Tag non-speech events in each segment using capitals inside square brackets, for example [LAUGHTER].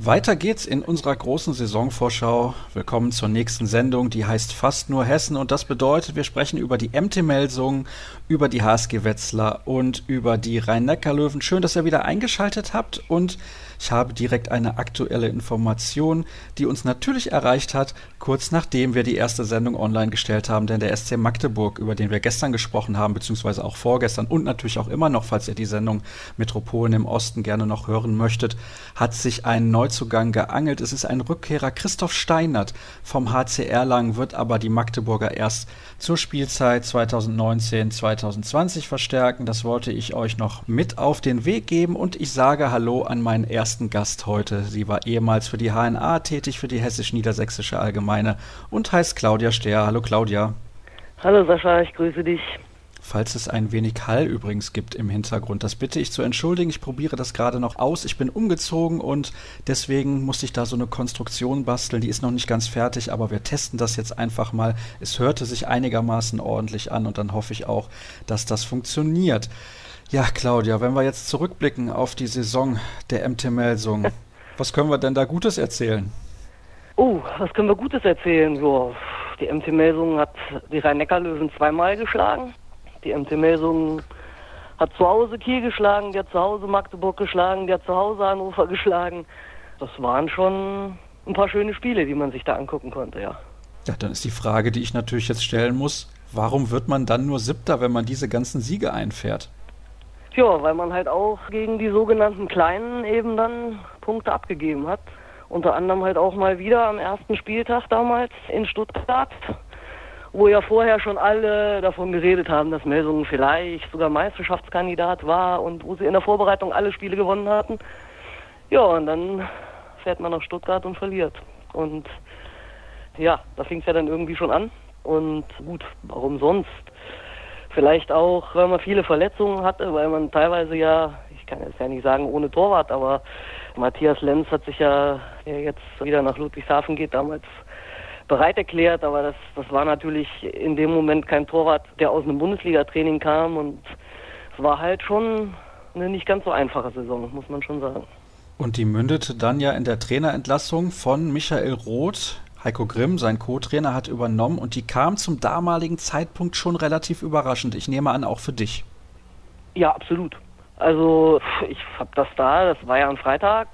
Weiter geht's in unserer großen Saisonvorschau. Willkommen zur nächsten Sendung, die heißt fast nur Hessen und das bedeutet, wir sprechen über die MT Melsungen, über die HSG Wetzlar und über die Rhein-Neckar-Löwen. Schön, dass ihr wieder eingeschaltet habt und ich habe direkt eine aktuelle Information, die uns natürlich erreicht hat, kurz nachdem wir die erste Sendung online gestellt haben, denn der SC Magdeburg, über den wir gestern gesprochen haben, beziehungsweise auch vorgestern und natürlich auch immer noch, falls ihr die Sendung Metropolen im Osten gerne noch hören möchtet, hat sich einen Neuzugang geangelt. Es ist ein Rückkehrer Christoph Steinert vom HC Erlangen, wird aber die Magdeburger erst zur Spielzeit 2019-2020 verstärken. Das wollte ich euch noch mit auf den Weg geben und ich sage Hallo an meinen ersten ersten Gast heute. Sie war ehemals für die HNA tätig, für die Hessisch-Niedersächsische Allgemeine und heißt Claudia Stehr. Hallo Claudia. Hallo Sascha, ich grüße dich. Falls es ein wenig Hall übrigens gibt im Hintergrund, das bitte ich zu entschuldigen. Ich probiere das gerade noch aus. Ich bin umgezogen und deswegen musste ich da so eine Konstruktion basteln. Die ist noch nicht ganz fertig, aber wir testen das jetzt einfach mal. Es hörte sich einigermaßen ordentlich an und dann hoffe ich auch, dass das funktioniert. Ja, Claudia, wenn wir jetzt zurückblicken auf die Saison der MT Melsung, [LAUGHS] was können wir denn da Gutes erzählen? Oh, was können wir Gutes erzählen? So, die MT Melsung hat die Rhein-Neckar-Löwen zweimal geschlagen. Die MT Melsung hat zu Hause Kiel geschlagen, die hat zu Hause Magdeburg geschlagen, die hat zu Hause Hannover geschlagen. Das waren schon ein paar schöne Spiele, die man sich da angucken konnte, ja. Ja, dann ist die Frage, die ich natürlich jetzt stellen muss, warum wird man dann nur Siebter, wenn man diese ganzen Siege einfährt? Ja, weil man halt auch gegen die sogenannten Kleinen eben dann Punkte abgegeben hat. Unter anderem halt auch mal wieder am ersten Spieltag damals in Stuttgart, wo ja vorher schon alle davon geredet haben, dass Melsungen vielleicht sogar Meisterschaftskandidat war und wo sie in der Vorbereitung alle Spiele gewonnen hatten. Ja, und dann fährt man nach Stuttgart und verliert. Und ja, da fing es ja dann irgendwie schon an. Und gut, warum sonst? Vielleicht auch, weil man viele Verletzungen hatte, weil man teilweise ja, ich kann jetzt ja nicht sagen ohne Torwart, aber Matthias Lenz hat sich ja, der jetzt wieder nach Ludwigshafen geht, damals bereit erklärt, aber das, das war natürlich in dem Moment kein Torwart, der aus einem Bundesliga-Training kam und es war halt schon eine nicht ganz so einfache Saison, muss man schon sagen. Und die mündete dann ja in der Trainerentlassung von Michael Roth, Heiko Grimm, sein Co-Trainer, hat übernommen und die kam zum damaligen Zeitpunkt schon relativ überraschend. Ich nehme an, auch für dich. Ja, absolut. Also ich habe das da, das war ja am Freitag,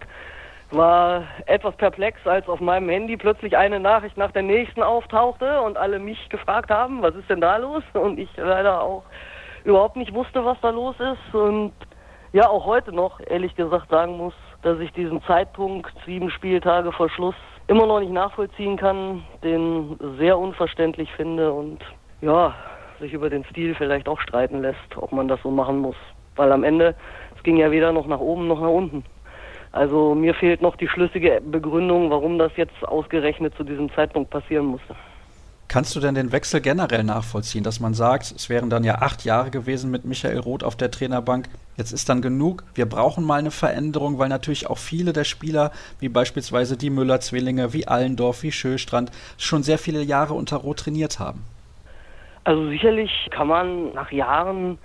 war etwas perplex, als auf meinem Handy plötzlich eine Nachricht nach der nächsten auftauchte und alle mich gefragt haben, was ist denn da los? Und ich leider auch überhaupt nicht wusste, was da los ist. Und ja, auch heute noch, ehrlich gesagt, sagen muss, dass ich diesen Zeitpunkt, sieben Spieltage vor Schluss, immer noch nicht nachvollziehen kann, den sehr unverständlich finde und ja, sich über den Stil vielleicht auch streiten lässt, ob man das so machen muss. Weil am Ende, es ging ja weder noch nach oben noch nach unten. Also mir fehlt noch die schlüssige Begründung, warum das jetzt ausgerechnet zu diesem Zeitpunkt passieren musste. Kannst du denn den Wechsel generell nachvollziehen, dass man sagt, es wären dann ja acht Jahre gewesen mit Michael Roth auf der Trainerbank, jetzt ist dann genug, wir brauchen mal eine Veränderung, weil natürlich auch viele der Spieler, wie beispielsweise die Müller-Zwillinge, wie Allendorf, wie Schöstrand, schon sehr viele Jahre unter Roth trainiert haben? Also sicherlich kann man nach Jahren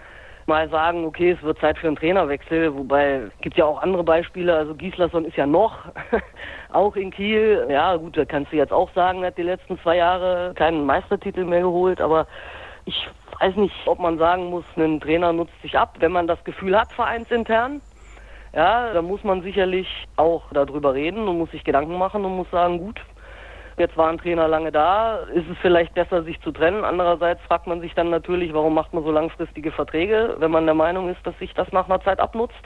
mal sagen, okay, es wird Zeit für einen Trainerwechsel, wobei gibt ja auch andere Beispiele, also Gislason ist ja noch [LAUGHS] auch in Kiel, ja gut, da kannst du jetzt auch sagen, hat die letzten zwei Jahre keinen Meistertitel mehr geholt, aber ich weiß nicht, ob man sagen muss, ein Trainer nutzt sich ab, wenn man das Gefühl hat, vereinsintern. Ja, da muss man sicherlich auch darüber reden und muss sich Gedanken machen und muss sagen, gut, Jetzt war ein Trainer lange da, ist es vielleicht besser, sich zu trennen. Andererseits fragt man sich dann natürlich, warum macht man so langfristige Verträge, wenn man der Meinung ist, dass sich das nach einer Zeit abnutzt.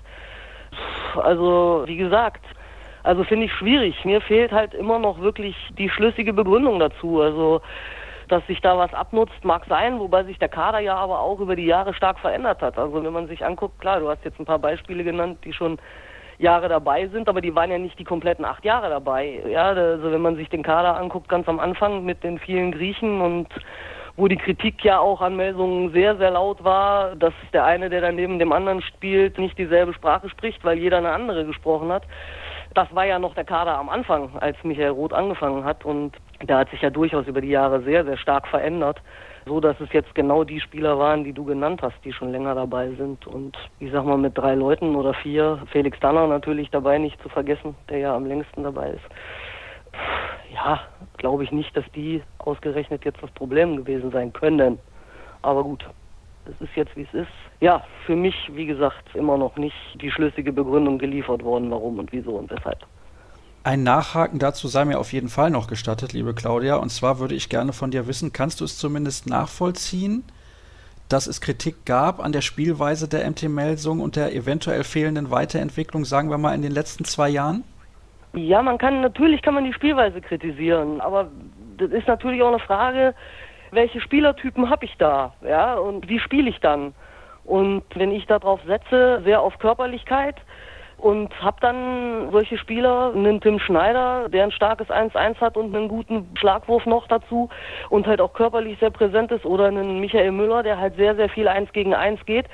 Also, wie gesagt, also finde ich schwierig. Mir fehlt halt immer noch wirklich die schlüssige Begründung dazu. Also, dass sich da was abnutzt, mag sein, wobei sich der Kader ja aber auch über die Jahre stark verändert hat. Also wenn man sich anguckt, klar, du hast jetzt ein paar Beispiele genannt, die schon Jahre dabei sind, aber die waren ja nicht die kompletten acht Jahre dabei. Ja, also wenn man sich den Kader anguckt, ganz am Anfang mit den vielen Griechen und wo die Kritik ja auch an Melsungen sehr, sehr laut war, dass der eine, der dann neben dem anderen spielt, nicht dieselbe Sprache spricht, weil jeder eine andere gesprochen hat. Das war ja noch der Kader am Anfang, als Michael Roth angefangen hat und der hat sich ja durchaus über die Jahre sehr, sehr stark verändert, so dass es jetzt genau die Spieler waren, die du genannt hast, die schon länger dabei sind. Und ich sag mal mit drei Leuten oder vier, Felix Danner natürlich dabei nicht zu vergessen, der ja am längsten dabei ist. Ja, glaube ich nicht, dass die ausgerechnet jetzt das Problem gewesen sein können. Aber gut, es ist jetzt wie es ist. Ja, für mich, wie gesagt, immer noch nicht die schlüssige Begründung geliefert worden, warum und wieso und weshalb. Ein Nachhaken dazu sei mir auf jeden Fall noch gestattet, liebe Claudia. Und zwar würde ich gerne von dir wissen, kannst du es zumindest nachvollziehen, dass es Kritik gab an der Spielweise der MT Melsung und der eventuell fehlenden Weiterentwicklung, sagen wir mal, in den letzten zwei Jahren? Ja, man kann, natürlich kann man die Spielweise kritisieren, aber das ist natürlich auch eine Frage, welche Spielertypen habe ich da, ja, und wie spiele ich dann? Und wenn ich darauf setze, sehr auf Körperlichkeit, und habe dann solche Spieler, einen Tim Schneider, der ein starkes 1-1 hat und einen guten Schlagwurf noch dazu und halt auch körperlich sehr präsent ist oder einen Michael Müller, der halt sehr, sehr viel 1 gegen 1 geht.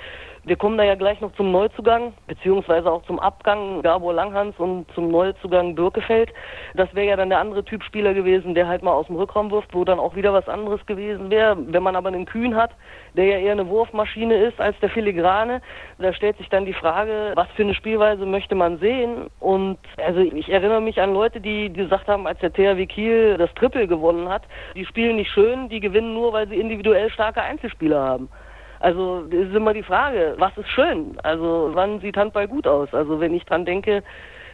Wir kommen da ja gleich noch zum Neuzugang, beziehungsweise auch zum Abgang Gabor Langhans und zum Neuzugang Birkefeld. Das wäre ja dann der andere Typ Spieler gewesen, der halt mal aus dem Rückraum wirft, wo dann auch wieder was anderes gewesen wäre. Wenn man aber einen Kühn hat, der ja eher eine Wurfmaschine ist als der Filigrane, da stellt sich dann die Frage, was für eine Spielweise möchte man sehen? Und also ich erinnere mich an Leute, die gesagt haben, als der THW Kiel das Triple gewonnen hat, die spielen nicht schön, die gewinnen nur, weil sie individuell starke Einzelspieler haben. Also ist immer die Frage, was ist schön? Also wann sieht Handball gut aus? Also wenn ich dran denke,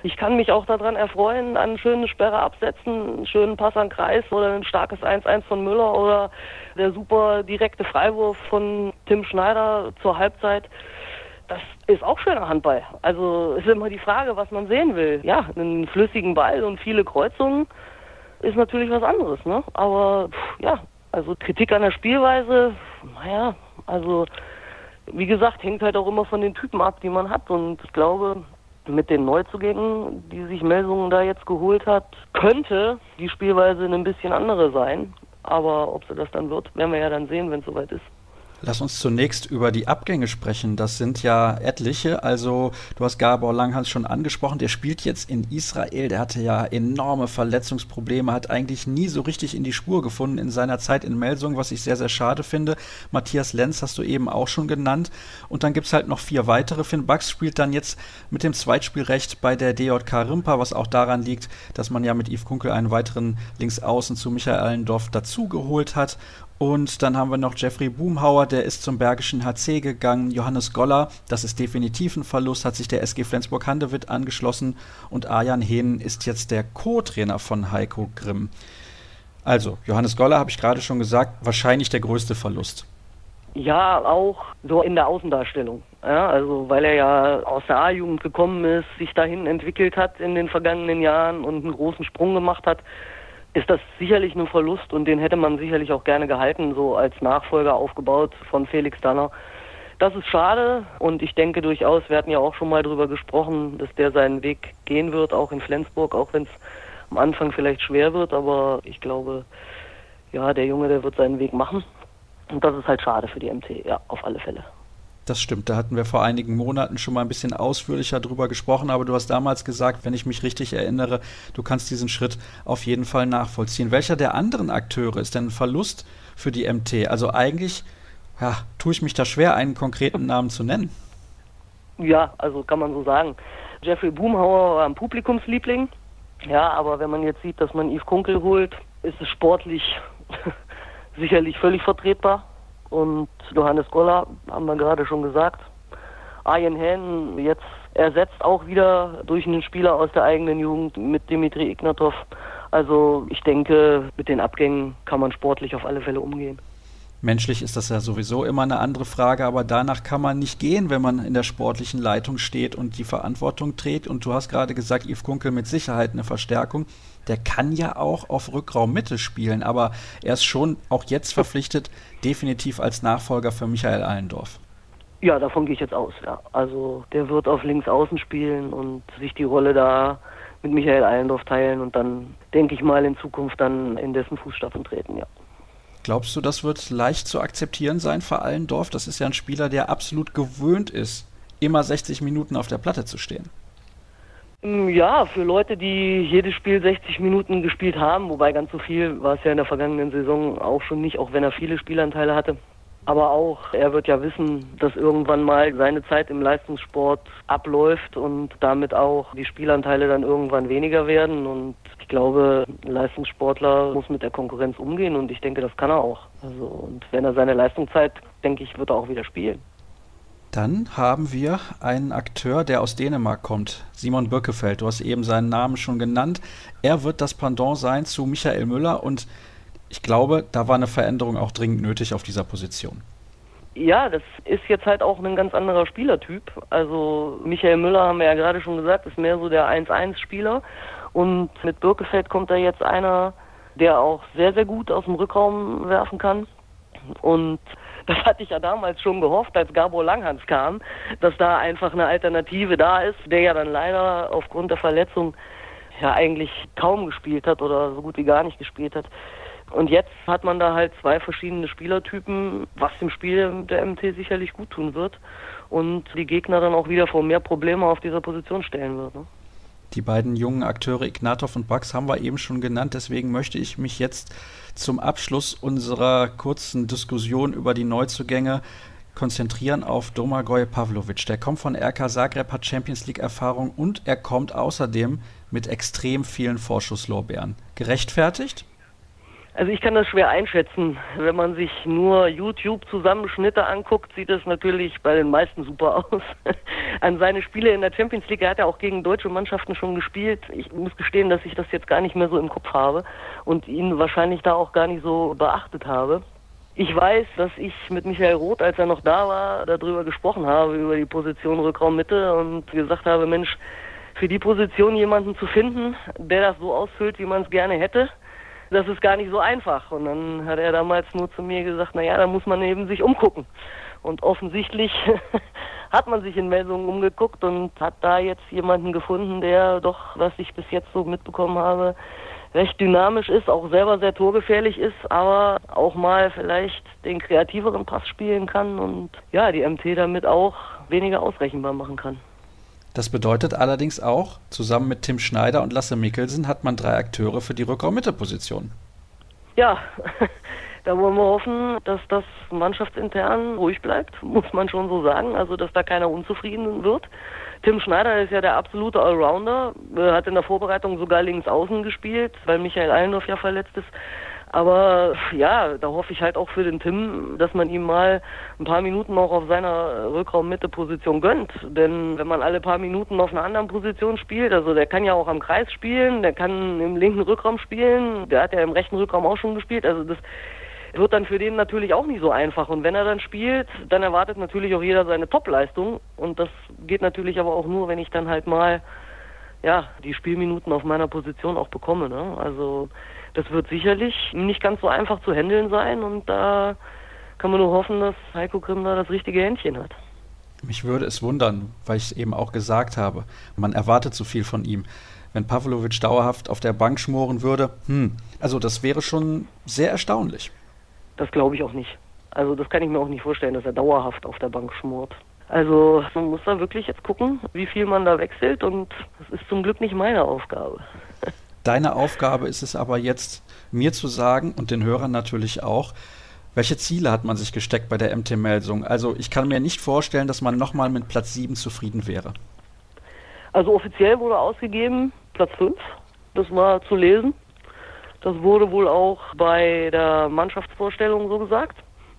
ich kann mich auch daran erfreuen, an eine schöne Sperre absetzen, einen schönen Pass an Kreis oder ein starkes 1-1 von Müller oder der super direkte Freiwurf von Tim Schneider zur Halbzeit. Das ist auch schöner Handball. Also ist immer die Frage, was man sehen will. Ja, einen flüssigen Ball und viele Kreuzungen ist natürlich was anderes, ne? Aber pff, ja, also Kritik an der Spielweise, naja, also wie gesagt, hängt halt auch immer von den Typen ab, die man hat. Und ich glaube, mit den Neuzugängen, die sich Melsungen da jetzt geholt hat, könnte die Spielweise ein bisschen andere sein. Aber ob sie das dann wird, werden wir ja dann sehen, wenn es soweit ist. Lass uns zunächst über die Abgänge sprechen. Das sind ja etliche. Also, du hast Gabor Langhans schon angesprochen. Der spielt jetzt in Israel. Der hatte ja enorme Verletzungsprobleme, hat eigentlich nie so richtig in die Spur gefunden in seiner Zeit in Melsung, was ich sehr, sehr schade finde. Matthias Lenz hast du eben auch schon genannt. Und dann gibt es halt noch vier weitere. Finn Bucks spielt dann jetzt mit dem Zweitspielrecht bei der DJK Rimpa, was auch daran liegt, dass man ja mit Yves Kunkel einen weiteren Linksaußen zu Michael Allendorf dazugeholt hat. Und dann haben wir noch Jeffrey Boomhauer, der ist zum Bergischen HC gegangen. Johannes Goller, das ist definitiv ein Verlust, hat sich der SG Flensburg-Handewitt angeschlossen. Und Arjan Hehn ist jetzt der Co-Trainer von Heiko Grimm. Also, Johannes Goller, habe ich gerade schon gesagt, wahrscheinlich der größte Verlust. Ja, auch so in der Außendarstellung. Ja, also weil er ja aus der A-Jugend gekommen ist, sich dahin entwickelt hat in den vergangenen Jahren und einen großen Sprung gemacht hat ist das sicherlich ein Verlust und den hätte man sicherlich auch gerne gehalten, so als Nachfolger aufgebaut von Felix Danner. Das ist schade und ich denke durchaus, wir hatten ja auch schon mal darüber gesprochen, dass der seinen Weg gehen wird, auch in Flensburg, auch wenn es am Anfang vielleicht schwer wird, aber ich glaube, ja, der Junge, der wird seinen Weg machen. Und das ist halt schade für die MT, ja, auf alle Fälle. Das stimmt, da hatten wir vor einigen Monaten schon mal ein bisschen ausführlicher drüber gesprochen, aber du hast damals gesagt, wenn ich mich richtig erinnere, du kannst diesen Schritt auf jeden Fall nachvollziehen. Welcher der anderen Akteure ist denn ein Verlust für die MT? Also eigentlich ja, tue ich mich da schwer, einen konkreten Namen zu nennen. Ja, also kann man so sagen. Jeffrey Boomhauer war ein Publikumsliebling. Ja, aber wenn man jetzt sieht, dass man Yves Kunkel holt, ist es sportlich [LAUGHS] sicherlich völlig vertretbar. Und Johannes Goller, haben wir gerade schon gesagt. Arjen Hen jetzt ersetzt auch wieder durch einen Spieler aus der eigenen Jugend mit Dimitri Ignatov. Also ich denke, mit den Abgängen kann man sportlich auf alle Fälle umgehen. Menschlich ist das ja sowieso immer eine andere Frage, aber danach kann man nicht gehen, wenn man in der sportlichen Leitung steht und die Verantwortung trägt. Und du hast gerade gesagt, Yves Kunkel mit Sicherheit eine Verstärkung. Der kann ja auch auf Rückraum Mitte spielen, aber er ist schon auch jetzt verpflichtet, definitiv als Nachfolger für Michael Allendorf. Ja, davon gehe ich jetzt aus, ja. Also der wird auf links außen spielen und sich die Rolle da mit Michael Allendorf teilen und dann, denke ich mal, in Zukunft dann in dessen Fußstapfen treten, ja. Glaubst du, das wird leicht zu akzeptieren sein für Allendorf? Das ist ja ein Spieler, der absolut gewöhnt ist, immer 60 Minuten auf der Platte zu stehen. Mm, ja, für Leute, die jedes Spiel 60 Minuten gespielt haben, wobei ganz so viel war es ja in der vergangenen Saison auch schon nicht, auch wenn er viele Spielanteile hatte. Aber auch, er wird ja wissen, dass irgendwann mal seine Zeit im Leistungssport abläuft und damit auch die Spielanteile dann irgendwann weniger werden. Und ich glaube, ein Leistungssportler muss mit der Konkurrenz umgehen und ich denke, das kann er auch. Also, und wenn er seine Leistung zeigt, denke ich, wird er auch wieder spielen. Dann haben wir einen Akteur, der aus Dänemark kommt, Simon Birkefeld. Du hast eben seinen Namen schon genannt. Er wird das Pendant sein zu Michael Müller und ich glaube, da war eine Veränderung auch dringend nötig auf dieser Position. Ja, das ist jetzt halt auch ein ganz anderer Spielertyp. Also Michael Müller haben wir ja gerade schon gesagt, ist mehr so der 1-1-Spieler. Und mit Birkefeld kommt da jetzt einer, der auch sehr, sehr gut aus dem Rückraum werfen kann. Und [LAUGHS] das hatte ich ja damals schon gehofft, als Gabor Langhans kam, dass da einfach eine Alternative da ist, der ja dann leider aufgrund der Verletzung ja eigentlich kaum gespielt hat oder so gut wie gar nicht gespielt hat. Und jetzt hat man da halt zwei verschiedene Spielertypen, was dem Spiel der MT sicherlich gut tun wird und die Gegner dann auch wieder vor mehr Probleme auf dieser Position stellen wird. Ne? Die beiden jungen Akteure Ignatov und Bax haben wir eben schon genannt, deswegen möchte ich mich jetzt zum Abschluss unserer kurzen Diskussion über die Neuzugänge konzentrieren auf Domagoj Pavlovic. Der kommt von RK Zagreb, hat Champions League Erfahrung und er kommt außerdem mit extrem vielen Vorschusslorbeeren. Gerechtfertigt? Also ich kann das schwer einschätzen. Wenn man sich nur YouTube-Zusammenschnitte anguckt, sieht es natürlich bei den meisten super aus. [LAUGHS] An seine Spiele in der Champions League hat er auch gegen deutsche Mannschaften schon gespielt. Ich muss gestehen, dass ich das jetzt gar nicht mehr so im Kopf habe und ihn wahrscheinlich da auch gar nicht so beachtet habe. Ich weiß, dass ich mit Michael Roth, als er noch da war, darüber gesprochen habe, über die Position Rückraummitte und gesagt habe, Mensch, für die Position jemanden zu finden, der das so ausfüllt, wie man es gerne hätte, das ist gar nicht so einfach. Und dann hat er damals nur zu mir gesagt, naja, da muss man eben sich umgucken. Und offensichtlich [LAUGHS] hat man sich in Melsungen umgeguckt und hat da jetzt jemanden gefunden, der doch, was ich bis jetzt so mitbekommen habe, recht dynamisch ist, auch selber sehr torgefährlich ist, aber auch mal vielleicht den kreativeren Pass spielen kann und ja, die MT damit auch weniger ausrechenbar machen kann. Das bedeutet allerdings auch, zusammen mit Tim Schneider und Lasse Mikkelsen hat man drei Akteure für die Rückraum-Mitte-Position. Ja, [LAUGHS] da wollen wir hoffen, dass das mannschaftsintern ruhig bleibt, muss man schon so sagen. Also, dass da keiner unzufrieden wird. Tim Schneider ist ja der absolute Allrounder, hat in der Vorbereitung sogar links außen gespielt, weil Michael Allendorf ja verletzt ist. Aber ja, da hoffe ich halt auch für den Tim, dass man ihm mal ein paar Minuten auch auf seiner Rückraum-Mitte-Position gönnt. Denn wenn man alle paar Minuten auf einer anderen Position spielt, also der kann ja auch am Kreis spielen, der kann im linken Rückraum spielen, der hat ja im rechten Rückraum auch schon gespielt. Also das wird dann für den natürlich auch nicht so einfach. Und wenn er dann spielt, dann erwartet natürlich auch jeder seine Topleistung. Und das geht natürlich aber auch nur, wenn ich dann halt mal ja, die Spielminuten auf meiner Position auch bekomme. Ne? Also das wird sicherlich nicht ganz so einfach zu handeln sein und da kann man nur hoffen, dass Heiko Grimm da das richtige Händchen hat. Mich würde es wundern, weil ich es eben auch gesagt habe. Man erwartet zu viel von ihm. Wenn Pavlovic dauerhaft auf der Bank schmoren würde, hm, also das wäre schon sehr erstaunlich. Das glaube ich auch nicht. Also das kann ich mir auch nicht vorstellen, dass er dauerhaft auf der Bank schmort. Also man muss da wirklich jetzt gucken, wie viel man da wechselt und das ist zum Glück nicht meine Aufgabe. [LAUGHS] Deine Aufgabe ist es aber jetzt, mir zu sagen und den Hörern natürlich auch, welche Ziele hat man sich gesteckt bei der MT Melsung? Also ich kann mir nicht vorstellen, dass man nochmal mit Platz 7 zufrieden wäre. Also offiziell wurde ausgegeben Platz 5, das war zu lesen. Das wurde wohl auch bei der Mannschaftsvorstellung so gesagt.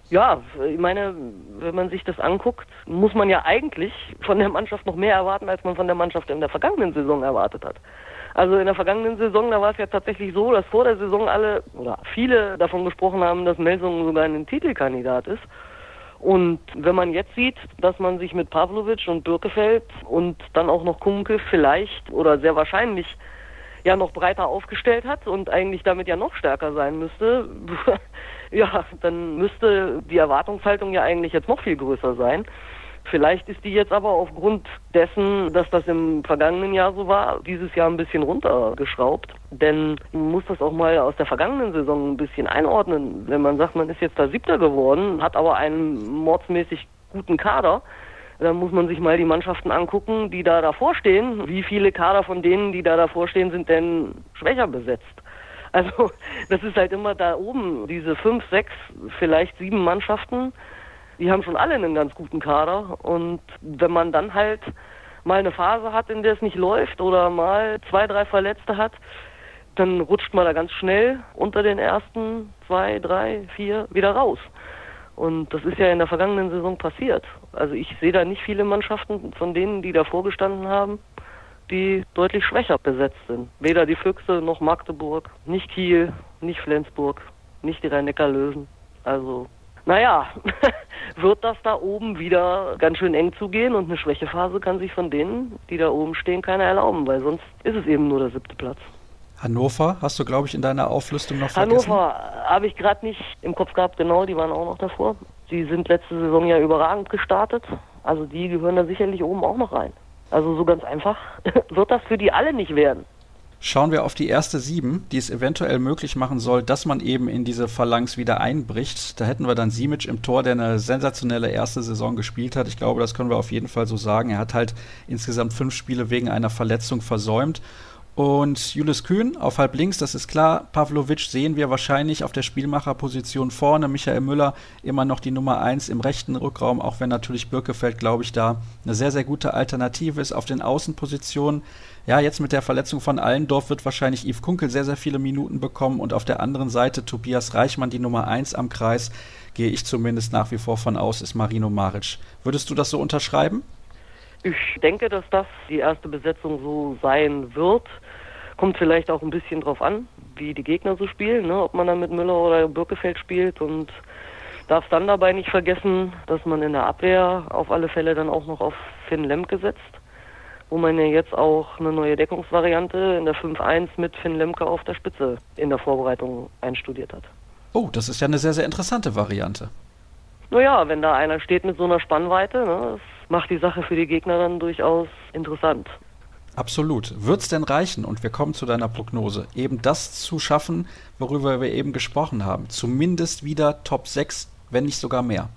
Ja, ich meine, wenn man sich das anguckt, muss man ja eigentlich von der Mannschaft noch mehr erwarten, als man von der Mannschaft in der vergangenen Saison erwartet hat. Also in der vergangenen Saison, da war es ja tatsächlich so, dass vor der Saison alle oder viele davon gesprochen haben, dass Melsungen sogar ein Titelkandidat ist. Und wenn man jetzt sieht, dass man sich mit Pavlovic und Birkefeld und dann auch noch Kunke vielleicht oder sehr wahrscheinlich ja noch breiter aufgestellt hat und eigentlich damit ja noch stärker sein müsste, [LAUGHS] ja, dann müsste die Erwartungshaltung ja eigentlich jetzt noch viel größer sein. Vielleicht ist die jetzt aber aufgrund dessen, dass das im vergangenen Jahr so war, dieses Jahr ein bisschen runtergeschraubt. Denn man muss das auch mal aus der vergangenen Saison ein bisschen einordnen. Wenn man sagt, man ist jetzt da Siebter geworden, hat aber einen mordsmäßig guten Kader, Dann muss man sich mal die Mannschaften angucken, die da davor stehen. Wie viele Kader von denen, die da davor stehen, sind denn schwächer besetzt? Also das ist halt immer da oben, diese fünf, sechs, vielleicht sieben Mannschaften, die haben schon alle einen ganz guten Kader. Und wenn man dann halt mal eine Phase hat, in der es nicht läuft oder mal zwei, drei Verletzte hat, dann rutscht man da ganz schnell unter den ersten zwei, drei, vier wieder raus. Und das ist ja in der vergangenen Saison passiert. Also ich sehe da nicht viele Mannschaften von denen, die da vorgestanden haben, die deutlich schwächer besetzt sind. Weder die Füchse noch Magdeburg, nicht Kiel, nicht Flensburg, nicht die Rhein-Neckar-Löwen. Also, naja, [LAUGHS] wird das da oben wieder ganz schön eng zugehen und eine Schwächephase kann sich von denen, die da oben stehen, keiner erlauben, weil sonst ist es eben nur der siebte Platz. Hannover hast du, glaube ich, in deiner Auflistung noch vergessen. Hannover habe ich gerade nicht im Kopf gehabt, genau, die waren auch noch davor. Sie sind letzte Saison ja überragend gestartet, also die gehören da sicherlich oben auch noch rein. Also so ganz einfach [LAUGHS] wird das für die alle nicht werden. Schauen wir auf die erste sieben, die es eventuell möglich machen soll, dass man eben in diese Phalanx wieder einbricht. Da hätten wir dann Simic im Tor, der eine sensationelle erste Saison gespielt hat. Ich glaube, das können wir auf jeden Fall so sagen. Er hat halt insgesamt fünf Spiele wegen einer Verletzung versäumt. Und Julius Kühn auf halb links, das ist klar. Pavlovic sehen wir wahrscheinlich auf der Spielmacherposition vorne. Michael Müller immer noch die Nummer 1 im rechten Rückraum, auch wenn natürlich Birkefeld, glaube ich, da eine sehr, sehr gute Alternative ist auf den Außenpositionen. Ja, jetzt mit der Verletzung von Allendorf wird wahrscheinlich Yves Kunkel sehr, sehr viele Minuten bekommen und auf der anderen Seite Tobias Reichmann die Nummer 1 am Kreis. Gehe ich zumindest nach wie vor von aus, ist Marino Maric. Würdest du das so unterschreiben? Ich denke, dass das die erste Besetzung so sein wird. Kommt vielleicht auch ein bisschen drauf an, wie die Gegner so spielen, ne? ob man dann mit Müller oder Birkefeld spielt und darf dann dabei nicht vergessen, dass man in der Abwehr auf alle Fälle dann auch noch auf Finn Lemke setzt, wo man ja jetzt auch eine neue Deckungsvariante in der 5-1 mit Finn Lemke auf der Spitze in der Vorbereitung einstudiert hat. Oh, das ist ja eine sehr, sehr interessante Variante. Naja, wenn da einer steht mit so einer Spannweite, ne, das macht die Sache für die Gegner dann durchaus interessant. Absolut. Wird es denn reichen, und wir kommen zu deiner Prognose, eben das zu schaffen, worüber wir eben gesprochen haben? Zumindest wieder Top 6, wenn nicht sogar mehr.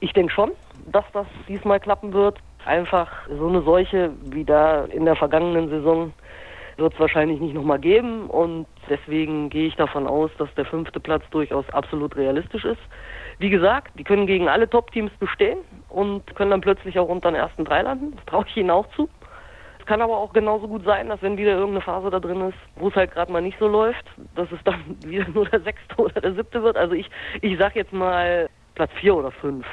Ich denke schon, dass das diesmal klappen wird. Einfach so eine Seuche wie da in der vergangenen Saison wird es wahrscheinlich nicht nochmal geben und deswegen gehe ich davon aus, dass der fünfte Platz durchaus absolut realistisch ist. Wie gesagt, die können gegen alle Top-Teams bestehen und können dann plötzlich auch unter den ersten drei landen. Das traue ich ihnen auch zu. Es kann aber auch genauso gut sein, dass wenn wieder irgendeine Phase da drin ist, wo es halt gerade mal nicht so läuft, dass es dann [LAUGHS] wieder nur der sechste oder der siebte wird. Also ich, ich sag jetzt mal Platz vier oder fünf.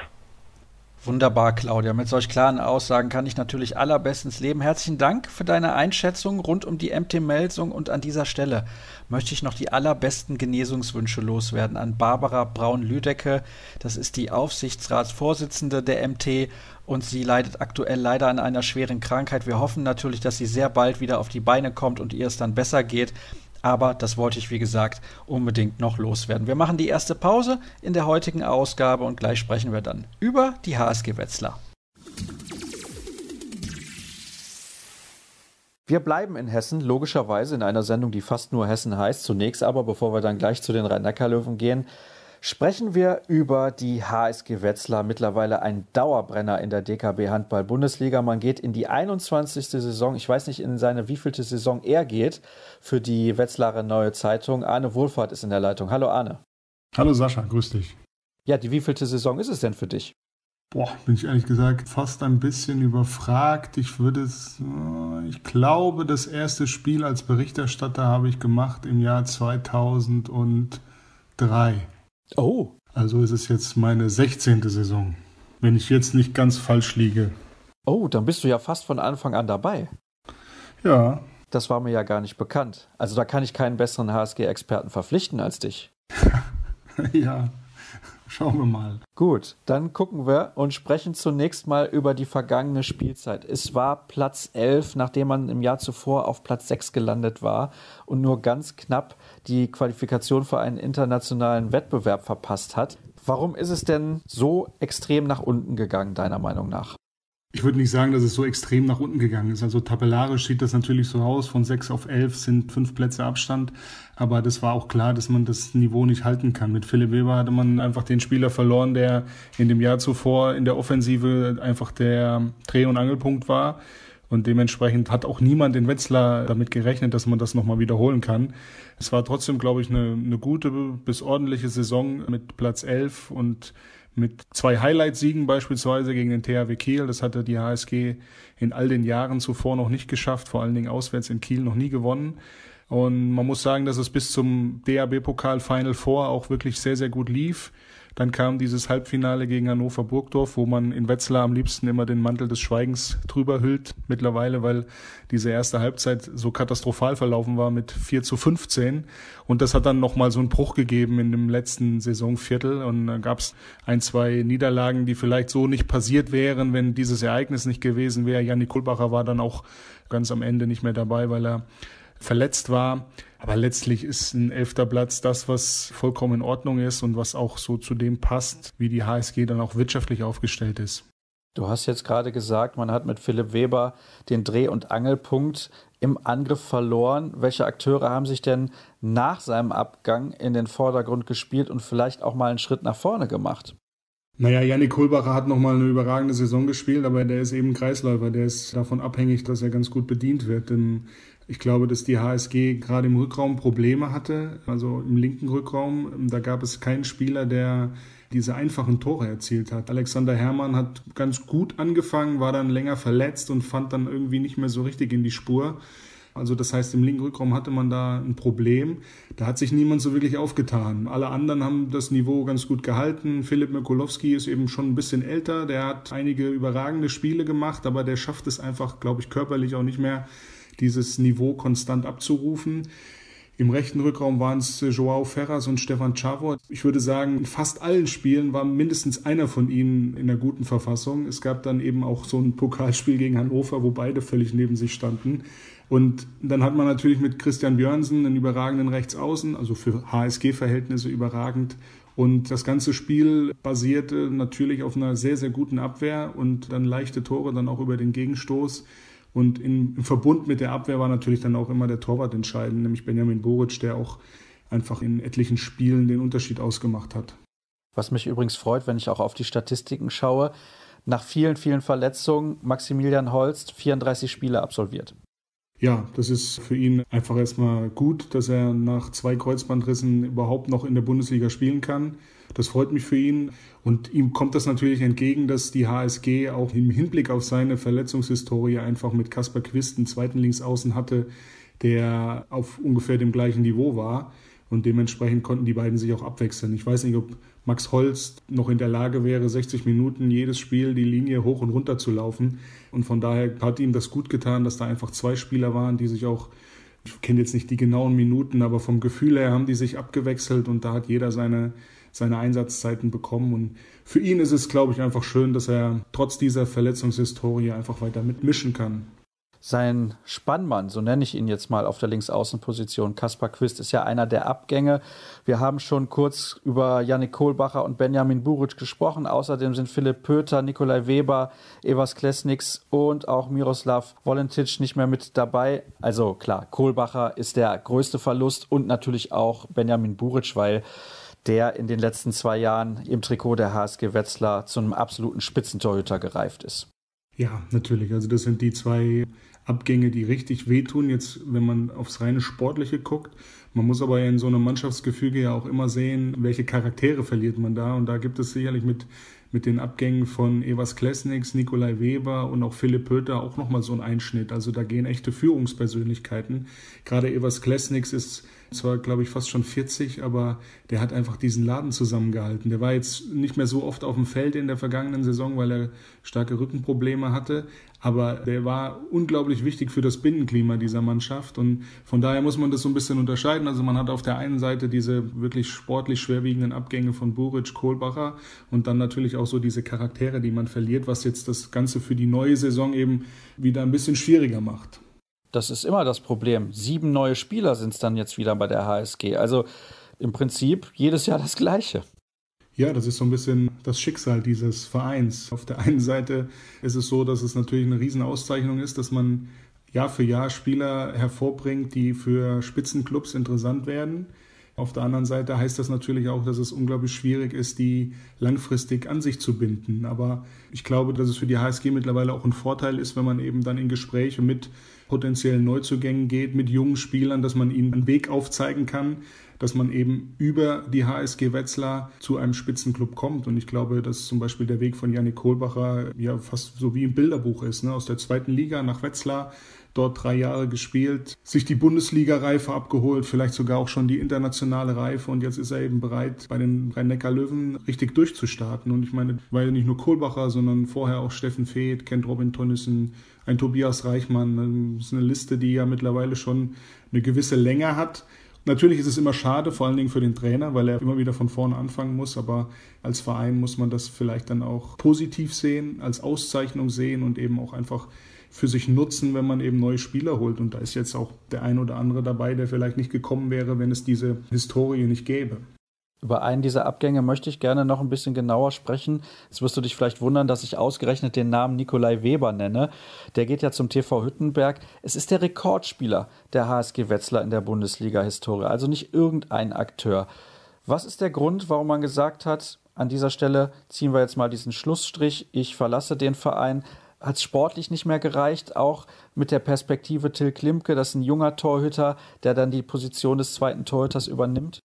Wunderbar, Claudia. Mit solch klaren Aussagen kann ich natürlich allerbestens leben. Herzlichen Dank für deine Einschätzung rund um die MT-Melsung und an dieser Stelle möchte ich noch die allerbesten Genesungswünsche loswerden an Barbara Braun-Lüdecke. Das ist die Aufsichtsratsvorsitzende der MT und sie leidet aktuell leider an einer schweren Krankheit. Wir hoffen natürlich, dass sie sehr bald wieder auf die Beine kommt und ihr es dann besser geht. Aber das wollte ich, wie gesagt, unbedingt noch loswerden. Wir machen die erste Pause in der heutigen Ausgabe und gleich sprechen wir dann über die HSG Wetzlar. Wir bleiben in Hessen, logischerweise in einer Sendung, die fast nur Hessen heißt. Zunächst aber, bevor wir dann gleich zu den Rhein-Neckar-Löwen gehen, sprechen wir über die HSG Wetzlar, mittlerweile ein Dauerbrenner in der DKB Handball Bundesliga. Man geht in die 21. Saison. Ich weiß nicht, in seine wievielte Saison er geht für die Wetzlarer Neue Zeitung. Arne Wohlfahrt ist in der Leitung. Hallo Arne. Hallo Sascha, grüß dich. Ja, die wievielte Saison ist es denn für dich? Boah, bin ich ehrlich gesagt fast ein bisschen überfragt. Ich würde es, äh, ich glaube, das erste Spiel als Berichterstatter habe ich gemacht im Jahr 2003. Oh. Also ist es jetzt meine 16. Saison, wenn ich jetzt nicht ganz falsch liege. Oh, dann bist du ja fast von Anfang an dabei. Ja. Das war mir ja gar nicht bekannt. Also da kann ich keinen besseren HSG-Experten verpflichten als dich. [LAUGHS] ja. Schauen wir mal. Gut, dann gucken wir und sprechen zunächst mal über die vergangene Spielzeit. Es war Platz 11, nachdem man im Jahr zuvor auf Platz 6 gelandet war und nur ganz knapp die Qualifikation für einen internationalen Wettbewerb verpasst hat. Warum ist es denn so extrem nach unten gegangen, deiner Meinung nach? Ich würde nicht sagen, dass es so extrem nach unten gegangen ist. Also tabellarisch sieht das natürlich so aus. Von sechs auf elf sind fünf Plätze Abstand. Aber das war auch klar, dass man das Niveau nicht halten kann. Mit Philipp Weber hatte man einfach den Spieler verloren, der in dem Jahr zuvor in der Offensive einfach der Dreh- und Angelpunkt war. Und dementsprechend hat auch niemand in Wetzlar damit gerechnet, dass man das nochmal wiederholen kann. Es war trotzdem, glaube ich, eine, eine gute bis ordentliche Saison mit Platz 11 und mit zwei Highlight-Siegen beispielsweise gegen den THW Kiel. Das hatte die HSG in all den Jahren zuvor noch nicht geschafft, vor allen Dingen auswärts in Kiel noch nie gewonnen. Und man muss sagen, dass es bis zum DAB-Pokal Final Four auch wirklich sehr, sehr gut lief. Dann kam dieses Halbfinale gegen Hannover Burgdorf, wo man in Wetzlar am liebsten immer den Mantel des Schweigens drüber hüllt mittlerweile, weil diese erste Halbzeit so katastrophal verlaufen war mit 4 zu 15. Und das hat dann nochmal so einen Bruch gegeben in dem letzten Saisonviertel. Und dann gab es ein, zwei Niederlagen, die vielleicht so nicht passiert wären, wenn dieses Ereignis nicht gewesen wäre. Jannik Kulbacher war dann auch ganz am Ende nicht mehr dabei, weil er verletzt war. Aber letztlich ist ein elfter Platz das, was vollkommen in Ordnung ist und was auch so zu dem passt, wie die HSG dann auch wirtschaftlich aufgestellt ist. Du hast jetzt gerade gesagt, man hat mit Philipp Weber den Dreh- und Angelpunkt im Angriff verloren. Welche Akteure haben sich denn nach seinem Abgang in den Vordergrund gespielt und vielleicht auch mal einen Schritt nach vorne gemacht? Naja, Janik Kohlbacher hat nochmal eine überragende Saison gespielt, aber der ist eben Kreisläufer. Der ist davon abhängig, dass er ganz gut bedient wird. Denn ich glaube, dass die HSG gerade im Rückraum Probleme hatte, also im linken Rückraum. Da gab es keinen Spieler, der diese einfachen Tore erzielt hat. Alexander Herrmann hat ganz gut angefangen, war dann länger verletzt und fand dann irgendwie nicht mehr so richtig in die Spur. Also das heißt, im linken Rückraum hatte man da ein Problem. Da hat sich niemand so wirklich aufgetan. Alle anderen haben das Niveau ganz gut gehalten. Philipp Mikulowski ist eben schon ein bisschen älter. Der hat einige überragende Spiele gemacht, aber der schafft es einfach, glaube ich, körperlich auch nicht mehr, dieses Niveau konstant abzurufen. Im rechten Rückraum waren es Joao Ferras und Stefan Chavo. Ich würde sagen, in fast allen Spielen war mindestens einer von ihnen in einer guten Verfassung. Es gab dann eben auch so ein Pokalspiel gegen Hannover, wo beide völlig neben sich standen. Und dann hat man natürlich mit Christian Björnsen einen überragenden Rechtsaußen, also für HSG-Verhältnisse überragend. Und das ganze Spiel basierte natürlich auf einer sehr, sehr guten Abwehr und dann leichte Tore, dann auch über den Gegenstoß. Und im, im Verbund mit der Abwehr war natürlich dann auch immer der Torwart entscheidend, nämlich Benjamin Boric, der auch einfach in etlichen Spielen den Unterschied ausgemacht hat. Was mich übrigens freut, wenn ich auch auf die Statistiken schaue, nach vielen, vielen Verletzungen Maximilian Holst 34 Spiele absolviert. Ja, das ist für ihn einfach erstmal gut, dass er nach zwei Kreuzbandrissen überhaupt noch in der Bundesliga spielen kann. Das freut mich für ihn. Und ihm kommt das natürlich entgegen, dass die HSG auch im Hinblick auf seine Verletzungshistorie einfach mit Kasper Quist einen zweiten Linksaußen hatte, der auf ungefähr dem gleichen Niveau war. Und dementsprechend konnten die beiden sich auch abwechseln. Ich weiß nicht, ob Max Holst noch in der Lage wäre, 60 Minuten jedes Spiel die Linie hoch und runter zu laufen. Und von daher hat ihm das gut getan, dass da einfach zwei Spieler waren, die sich auch, ich kenne jetzt nicht die genauen Minuten, aber vom Gefühl her haben die sich abgewechselt und da hat jeder seine, seine Einsatzzeiten bekommen. Und für ihn ist es, glaube ich, einfach schön, dass er trotz dieser Verletzungshistorie einfach weiter mitmischen kann. Sein Spannmann, so nenne ich ihn jetzt mal auf der Linksaußenposition, Kaspar Quist, ist ja einer der Abgänge. Wir haben schon kurz über Yannick Kohlbacher und Benjamin Buric gesprochen. Außerdem sind Philipp Pöter, Nikolai Weber, Evas Klesniks und auch Miroslav Volentic nicht mehr mit dabei. Also klar, Kohlbacher ist der größte Verlust und natürlich auch Benjamin Buric, weil der in den letzten zwei Jahren im Trikot der HSG Wetzlar zu einem absoluten Spitzentorhüter gereift ist. Ja, natürlich. Also das sind die zwei Abgänge, die richtig wehtun, jetzt wenn man aufs reine Sportliche guckt. Man muss aber in so einem Mannschaftsgefüge ja auch immer sehen, welche Charaktere verliert man da. Und da gibt es sicherlich mit, mit den Abgängen von Evas Klesniks, Nikolai Weber und auch Philipp Pöter auch nochmal so einen Einschnitt. Also da gehen echte Führungspersönlichkeiten. Gerade Evas Klesniks ist zwar, glaube ich, fast schon 40, aber der hat einfach diesen Laden zusammengehalten. Der war jetzt nicht mehr so oft auf dem Feld in der vergangenen Saison, weil er starke Rückenprobleme hatte, aber der war unglaublich wichtig für das Binnenklima dieser Mannschaft und von daher muss man das so ein bisschen unterscheiden. Also man hat auf der einen Seite diese wirklich sportlich schwerwiegenden Abgänge von Buric, Kohlbacher und dann natürlich auch so diese Charaktere, die man verliert, was jetzt das Ganze für die neue Saison eben wieder ein bisschen schwieriger macht. Das ist immer das Problem. Sieben neue Spieler sind es dann jetzt wieder bei der HSG. Also im Prinzip jedes Jahr das Gleiche. Ja, das ist so ein bisschen das Schicksal dieses Vereins. Auf der einen Seite ist es so, dass es natürlich eine Riesenauszeichnung ist, dass man Jahr für Jahr Spieler hervorbringt, die für Spitzenclubs interessant werden. Auf der anderen Seite heißt das natürlich auch, dass es unglaublich schwierig ist, die langfristig an sich zu binden. Aber ich glaube, dass es für die HSG mittlerweile auch ein Vorteil ist, wenn man eben dann in Gespräche mit potenziellen Neuzugängen geht, mit jungen Spielern, dass man ihnen einen Weg aufzeigen kann, dass man eben über die HSG Wetzlar zu einem Spitzenclub kommt. Und ich glaube, dass zum Beispiel der Weg von Janik Kohlbacher ja fast so wie ein Bilderbuch ist, ne? aus der zweiten Liga nach Wetzlar dort drei Jahre gespielt, sich die Bundesliga-Reife abgeholt, vielleicht sogar auch schon die internationale Reife und jetzt ist er eben bereit, bei den Rhein-Neckar-Löwen richtig durchzustarten. Und ich meine, ja nicht nur Kohlbacher, sondern vorher auch Steffen Feeth, Kent Robin Tonnissen, ein Tobias Reichmann. Das ist eine Liste, die ja mittlerweile schon eine gewisse Länge hat. Natürlich ist es immer schade, vor allen Dingen für den Trainer, weil er immer wieder von vorne anfangen muss, aber als Verein muss man das vielleicht dann auch positiv sehen, als Auszeichnung sehen und eben auch einfach für sich nutzen, wenn man eben neue Spieler holt. Und da ist jetzt auch der ein oder andere dabei, der vielleicht nicht gekommen wäre, wenn es diese Historie nicht gäbe. Über einen dieser Abgänge möchte ich gerne noch ein bisschen genauer sprechen. Jetzt wirst du dich vielleicht wundern, dass ich ausgerechnet den Namen Nikolai Weber nenne. Der geht ja zum TV Hüttenberg. Es ist der Rekordspieler der HSG Wetzlar in der Bundesliga-Historie, also nicht irgendein Akteur. Was ist der Grund, warum man gesagt hat, an dieser Stelle ziehen wir jetzt mal diesen Schlussstrich, ich verlasse den Verein? hat es sportlich nicht mehr gereicht, auch mit der Perspektive Till Klimke, das ist ein junger Torhüter, der dann die Position des zweiten Torhüters übernimmt?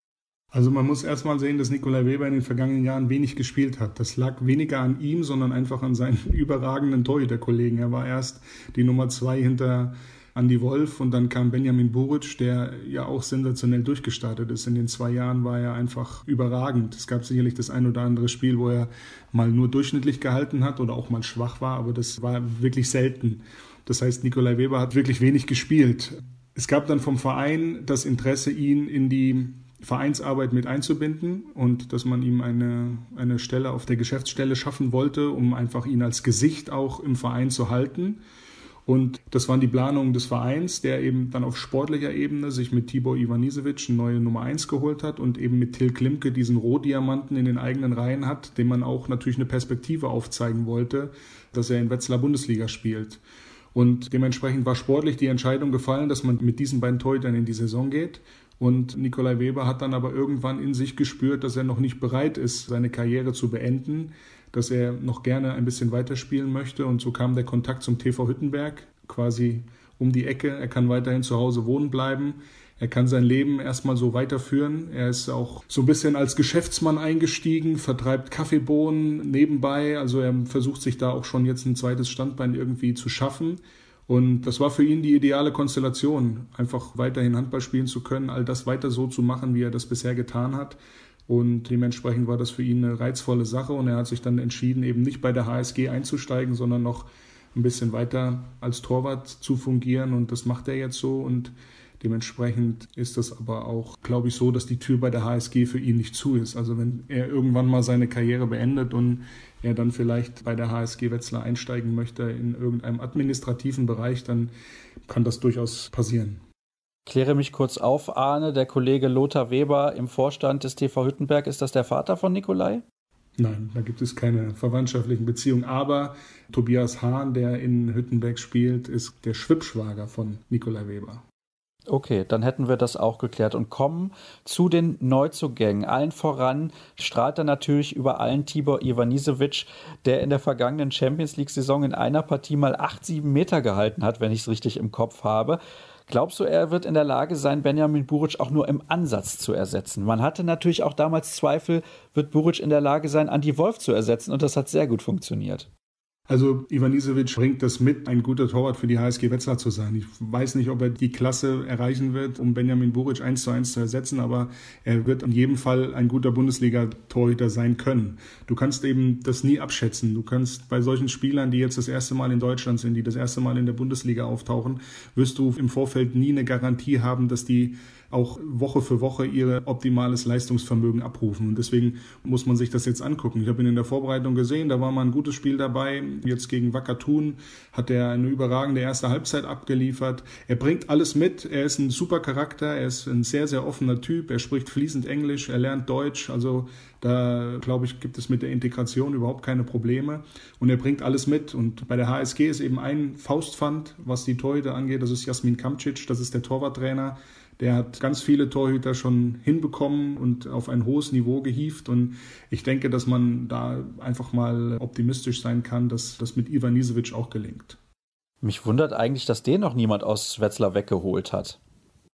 Also man muss erstmal sehen, dass Nikolai Weber in den vergangenen Jahren wenig gespielt hat. Das lag weniger an ihm, sondern einfach an seinen [LAUGHS] überragenden Torhüterkollegen. Er war erst die Nummer zwei hinter Andy Wolf und dann kam Benjamin Buric, der ja auch sensationell durchgestartet ist. In den zwei Jahren war er einfach überragend. Es gab sicherlich das ein oder andere Spiel, wo er mal nur durchschnittlich gehalten hat oder auch mal schwach war, aber das war wirklich selten. Das heißt, Nikolai Weber hat wirklich wenig gespielt. Es gab dann vom Verein das Interesse, ihn in die Vereinsarbeit mit einzubinden und dass man ihm eine, eine Stelle auf der Geschäftsstelle schaffen wollte, um einfach ihn als Gesicht auch im Verein zu halten. Und das waren die Planungen des Vereins, der eben dann auf sportlicher Ebene sich mit Tibor Ivanisevic eine neue Nummer 1 geholt hat und eben mit Till Klimke diesen Rohdiamanten in den eigenen Reihen hat, dem man auch natürlich eine Perspektive aufzeigen wollte, dass er in Wetzlar Bundesliga spielt. Und dementsprechend war sportlich die Entscheidung gefallen, dass man mit diesen beiden Torhütern in die Saison geht. Und Nikolai Weber hat dann aber irgendwann in sich gespürt, dass er noch nicht bereit ist, seine Karriere zu beenden dass er noch gerne ein bisschen weiterspielen möchte. Und so kam der Kontakt zum TV Hüttenberg quasi um die Ecke. Er kann weiterhin zu Hause wohnen bleiben. Er kann sein Leben erstmal so weiterführen. Er ist auch so ein bisschen als Geschäftsmann eingestiegen, vertreibt Kaffeebohnen nebenbei. Also er versucht sich da auch schon jetzt ein zweites Standbein irgendwie zu schaffen. Und das war für ihn die ideale Konstellation, einfach weiterhin Handball spielen zu können, all das weiter so zu machen, wie er das bisher getan hat. Und dementsprechend war das für ihn eine reizvolle Sache und er hat sich dann entschieden, eben nicht bei der HSG einzusteigen, sondern noch ein bisschen weiter als Torwart zu fungieren und das macht er jetzt so und dementsprechend ist das aber auch, glaube ich, so, dass die Tür bei der HSG für ihn nicht zu ist. Also wenn er irgendwann mal seine Karriere beendet und er dann vielleicht bei der HSG Wetzlar einsteigen möchte in irgendeinem administrativen Bereich, dann kann das durchaus passieren. Kläre mich kurz auf, Arne, der Kollege Lothar Weber im Vorstand des TV Hüttenberg, ist das der Vater von Nikolai? Nein, da gibt es keine verwandtschaftlichen Beziehungen. Aber Tobias Hahn, der in Hüttenberg spielt, ist der Schwippschwager von Nikolai Weber. Okay, dann hätten wir das auch geklärt und kommen zu den Neuzugängen. Allen voran strahlt er natürlich über allen Tibor Ivanisevic, der in der vergangenen Champions League-Saison in einer Partie mal 8-7 Meter gehalten hat, wenn ich es richtig im Kopf habe. Glaubst du, er wird in der Lage sein, Benjamin Buric auch nur im Ansatz zu ersetzen? Man hatte natürlich auch damals Zweifel, wird Buric in der Lage sein, Andy Wolf zu ersetzen und das hat sehr gut funktioniert. Also Ivanisevic bringt das mit, ein guter Torwart für die HSG Wetzlar zu sein. Ich weiß nicht, ob er die Klasse erreichen wird, um Benjamin Buric eins zu eins zu ersetzen, aber er wird in jedem Fall ein guter Bundesliga-Torhüter sein können. Du kannst eben das nie abschätzen. Du kannst bei solchen Spielern, die jetzt das erste Mal in Deutschland sind, die das erste Mal in der Bundesliga auftauchen, wirst du im Vorfeld nie eine Garantie haben, dass die auch Woche für Woche ihr optimales Leistungsvermögen abrufen. Und deswegen muss man sich das jetzt angucken. Ich habe ihn in der Vorbereitung gesehen, da war mal ein gutes Spiel dabei. Jetzt gegen Wacker Thun hat er eine überragende erste Halbzeit abgeliefert. Er bringt alles mit. Er ist ein super Charakter. Er ist ein sehr, sehr offener Typ. Er spricht fließend Englisch. Er lernt Deutsch. Also da, glaube ich, gibt es mit der Integration überhaupt keine Probleme. Und er bringt alles mit. Und bei der HSG ist eben ein Faustpfand, was die Torhüter angeht. Das ist Jasmin Kamcic. Das ist der Torwarttrainer. Der hat ganz viele Torhüter schon hinbekommen und auf ein hohes Niveau gehievt. Und ich denke, dass man da einfach mal optimistisch sein kann, dass das mit Ivan Nisevic auch gelingt. Mich wundert eigentlich, dass den noch niemand aus Wetzlar weggeholt hat.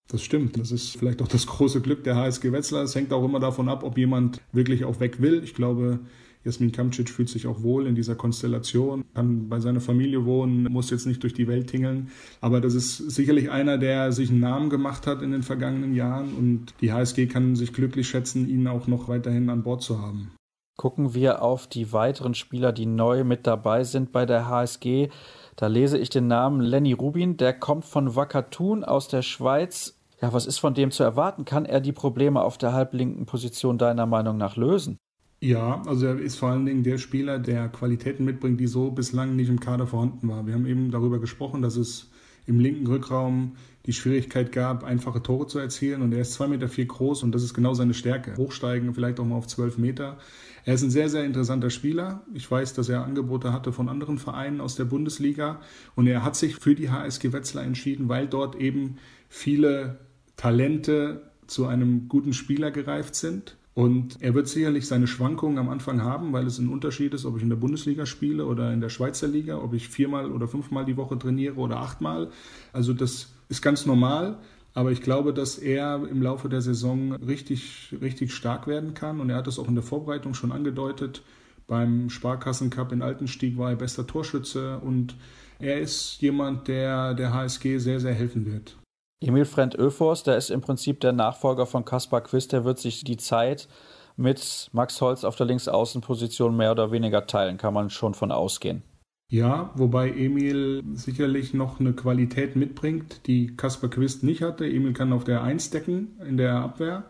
Das stimmt. Das ist vielleicht auch das große Glück der HSG Wetzlar. Es hängt auch immer davon ab, ob jemand wirklich auch weg will. Ich glaube, Jasmin Kamcic fühlt sich auch wohl in dieser Konstellation, kann bei seiner Familie wohnen, muss jetzt nicht durch die Welt tingeln. Aber das ist sicherlich einer, der sich einen Namen gemacht hat in den vergangenen Jahren und die HSG kann sich glücklich schätzen, ihn auch noch weiterhin an Bord zu haben. Gucken wir auf die weiteren Spieler, die neu mit dabei sind bei der HSG. Da lese ich den Namen Lenny Rubin, der kommt von Wakatun aus der Schweiz. Ja, was ist von dem zu erwarten? Kann er die Probleme auf der halblinken Position deiner Meinung nach lösen? Ja, also er ist vor allen Dingen der Spieler, der Qualitäten mitbringt, die so bislang nicht im Kader vorhanden war. Wir haben eben darüber gesprochen, dass es im linken Rückraum die Schwierigkeit gab, einfache Tore zu erzielen. Und er ist zwei Meter vier groß und das ist genau seine Stärke. Hochsteigen, vielleicht auch mal auf zwölf Meter. Er ist ein sehr, sehr interessanter Spieler. Ich weiß, dass er Angebote hatte von anderen Vereinen aus der Bundesliga. Und er hat sich für die HSG Wetzlar entschieden, weil dort eben viele Talente zu einem guten Spieler gereift sind und er wird sicherlich seine Schwankungen am Anfang haben, weil es ein Unterschied ist, ob ich in der Bundesliga spiele oder in der Schweizer Liga, ob ich viermal oder fünfmal die Woche trainiere oder achtmal. Also das ist ganz normal. Aber ich glaube, dass er im Laufe der Saison richtig, richtig stark werden kann. Und er hat es auch in der Vorbereitung schon angedeutet. Beim Sparkassencup in Altenstieg war er bester Torschütze. Und er ist jemand, der der HSG sehr, sehr helfen wird. Emil Frent Öfors, der ist im Prinzip der Nachfolger von Kaspar Quist, der wird sich die Zeit mit Max Holz auf der Linksaußenposition mehr oder weniger teilen, kann man schon von ausgehen. Ja, wobei Emil sicherlich noch eine Qualität mitbringt, die Kaspar Quist nicht hatte. Emil kann auf der Eins decken in der Abwehr.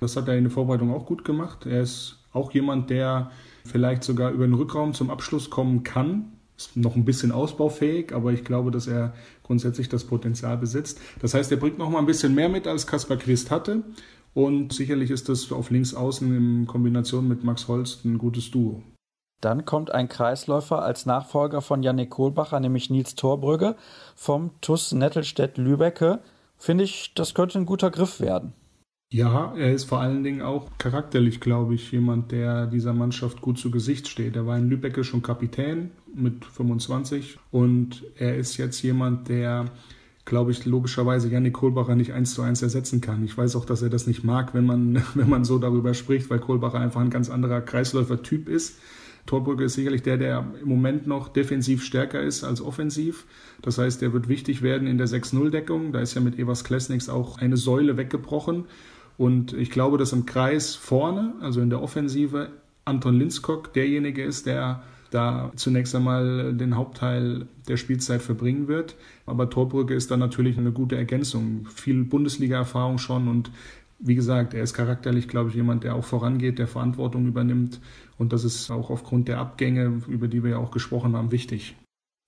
Das hat er in der Vorbereitung auch gut gemacht. Er ist auch jemand, der vielleicht sogar über den Rückraum zum Abschluss kommen kann. Ist noch ein bisschen ausbaufähig, aber ich glaube, dass er grundsätzlich das Potenzial besitzt. Das heißt, er bringt noch mal ein bisschen mehr mit, als Kaspar Christ hatte. Und sicherlich ist das auf links außen in Kombination mit Max Holst ein gutes Duo. Dann kommt ein Kreisläufer als Nachfolger von Yannick Kohlbacher, nämlich Nils Torbrügge vom TUS Nettelstedt-Lübecke. Finde ich, das könnte ein guter Griff werden. Ja, er ist vor allen Dingen auch charakterlich, glaube ich, jemand, der dieser Mannschaft gut zu Gesicht steht. Er war in Lübecke schon Kapitän mit 25 und er ist jetzt jemand, der, glaube ich, logischerweise Janik Kohlbacher nicht eins zu eins ersetzen kann. Ich weiß auch, dass er das nicht mag, wenn man, [LAUGHS] wenn man so darüber spricht, weil Kohlbacher einfach ein ganz anderer Kreisläufer-Typ ist. Torbrücke ist sicherlich der, der im Moment noch defensiv stärker ist als offensiv. Das heißt, er wird wichtig werden in der 6-0-Deckung. Da ist ja mit Evas Klesniks auch eine Säule weggebrochen. Und ich glaube, dass im Kreis vorne, also in der Offensive, Anton Linskog derjenige ist, der da zunächst einmal den Hauptteil der Spielzeit verbringen wird. Aber Torbrücke ist dann natürlich eine gute Ergänzung. Viel Bundesliga-Erfahrung schon und wie gesagt, er ist charakterlich, glaube ich, jemand, der auch vorangeht, der Verantwortung übernimmt. Und das ist auch aufgrund der Abgänge, über die wir ja auch gesprochen haben, wichtig.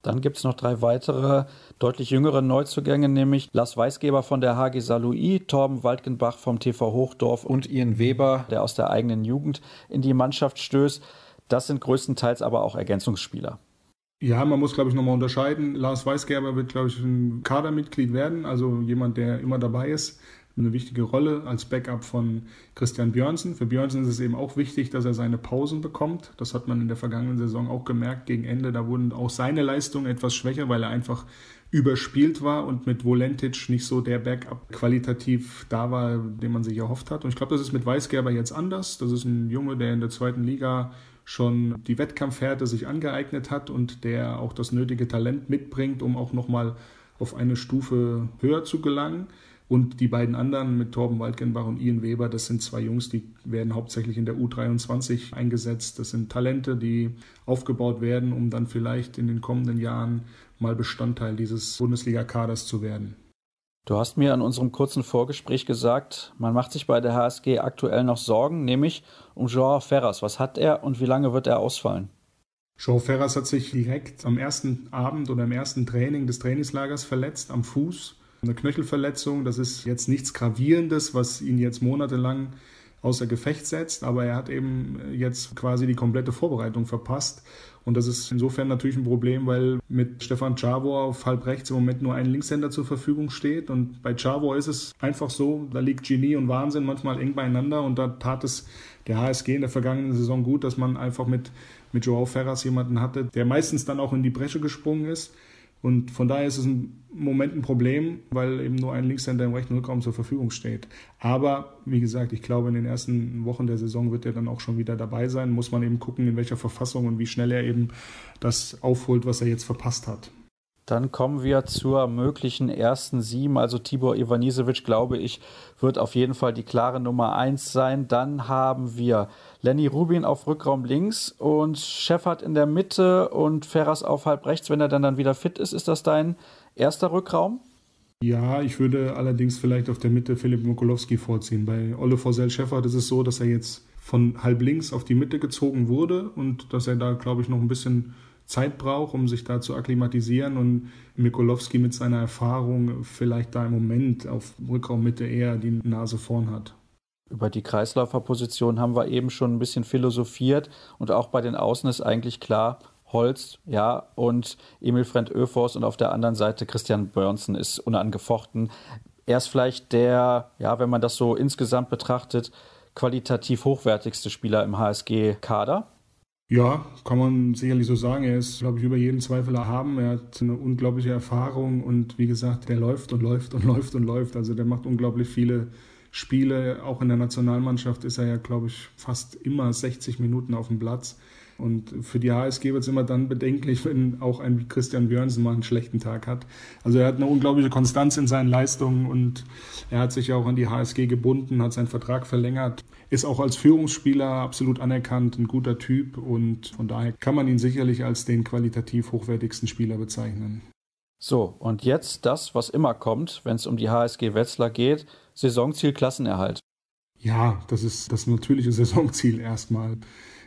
Dann gibt es noch drei weitere, deutlich jüngere Neuzugänge, nämlich Lars Weisgeber von der HG Saarlouis, Torben Waldgenbach vom TV Hochdorf und Ian Weber, der aus der eigenen Jugend in die Mannschaft stößt. Das sind größtenteils aber auch Ergänzungsspieler. Ja, man muss, glaube ich, nochmal unterscheiden. Lars Weisgerber wird, glaube ich, ein Kadermitglied werden, also jemand, der immer dabei ist eine wichtige Rolle als Backup von Christian Björnsen. Für Björnsen ist es eben auch wichtig, dass er seine Pausen bekommt. Das hat man in der vergangenen Saison auch gemerkt. Gegen Ende, da wurden auch seine Leistungen etwas schwächer, weil er einfach überspielt war und mit Volentic nicht so der Backup qualitativ da war, den man sich erhofft hat. Und ich glaube, das ist mit Weisgerber jetzt anders. Das ist ein Junge, der in der zweiten Liga schon die Wettkampfhärte sich angeeignet hat und der auch das nötige Talent mitbringt, um auch nochmal auf eine Stufe höher zu gelangen. Und die beiden anderen mit Torben Waldgenbach und Ian Weber, das sind zwei Jungs, die werden hauptsächlich in der U23 eingesetzt. Das sind Talente, die aufgebaut werden, um dann vielleicht in den kommenden Jahren mal Bestandteil dieses Bundesliga-Kaders zu werden. Du hast mir in unserem kurzen Vorgespräch gesagt, man macht sich bei der HSG aktuell noch Sorgen, nämlich um Joao Ferras. Was hat er und wie lange wird er ausfallen? Joao Ferras hat sich direkt am ersten Abend oder im ersten Training des Trainingslagers verletzt am Fuß. Eine Knöchelverletzung, das ist jetzt nichts Gravierendes, was ihn jetzt monatelang außer Gefecht setzt, aber er hat eben jetzt quasi die komplette Vorbereitung verpasst. Und das ist insofern natürlich ein Problem, weil mit Stefan Czavo auf halb rechts im Moment nur ein Linkshänder zur Verfügung steht. Und bei Czavo ist es einfach so, da liegt Genie und Wahnsinn manchmal eng beieinander. Und da tat es der HSG in der vergangenen Saison gut, dass man einfach mit mit Joao Ferras jemanden hatte, der meistens dann auch in die Bresche gesprungen ist. Und von daher ist es im Moment ein Problem, weil eben nur ein Linkshänder im rechten Rückraum zur Verfügung steht. Aber wie gesagt, ich glaube, in den ersten Wochen der Saison wird er dann auch schon wieder dabei sein. Muss man eben gucken, in welcher Verfassung und wie schnell er eben das aufholt, was er jetzt verpasst hat. Dann kommen wir zur möglichen ersten sieben. Also Tibor Ivanisevic, glaube ich, wird auf jeden Fall die klare Nummer eins sein. Dann haben wir Lenny Rubin auf Rückraum links und Shepard in der Mitte und Ferras auf halb rechts, wenn er dann, dann wieder fit ist. Ist das dein erster Rückraum? Ja, ich würde allerdings vielleicht auf der Mitte Philipp Mokolowski vorziehen. Bei Olle Forsell Shepard ist es so, dass er jetzt von halb links auf die Mitte gezogen wurde und dass er da, glaube ich, noch ein bisschen Zeit braucht, um sich da zu akklimatisieren und Mikolowski mit seiner Erfahrung vielleicht da im Moment auf Rückraummitte eher die Nase vorn hat. Über die Kreisläuferposition haben wir eben schon ein bisschen philosophiert und auch bei den Außen ist eigentlich klar, Holz, ja, und Emil Frent Öfors und auf der anderen Seite Christian Börnsen ist unangefochten. Er ist vielleicht der, ja, wenn man das so insgesamt betrachtet, qualitativ hochwertigste Spieler im HSG-Kader. Ja, kann man sicherlich so sagen. Er ist, glaube ich, über jeden Zweifel erhaben. Er hat eine unglaubliche Erfahrung und wie gesagt, der läuft und läuft und [LAUGHS] läuft und läuft. Also der macht unglaublich viele Spiele. Auch in der Nationalmannschaft ist er ja, glaube ich, fast immer 60 Minuten auf dem Platz. Und für die HSG wird es immer dann bedenklich, wenn auch ein Christian Björnsen mal einen schlechten Tag hat. Also er hat eine unglaubliche Konstanz in seinen Leistungen und er hat sich auch an die HSG gebunden, hat seinen Vertrag verlängert, ist auch als Führungsspieler absolut anerkannt, ein guter Typ und von daher kann man ihn sicherlich als den qualitativ hochwertigsten Spieler bezeichnen. So, und jetzt das, was immer kommt, wenn es um die HSG Wetzlar geht, Saisonziel Klassenerhalt. Ja, das ist das natürliche [LAUGHS] Saisonziel erstmal.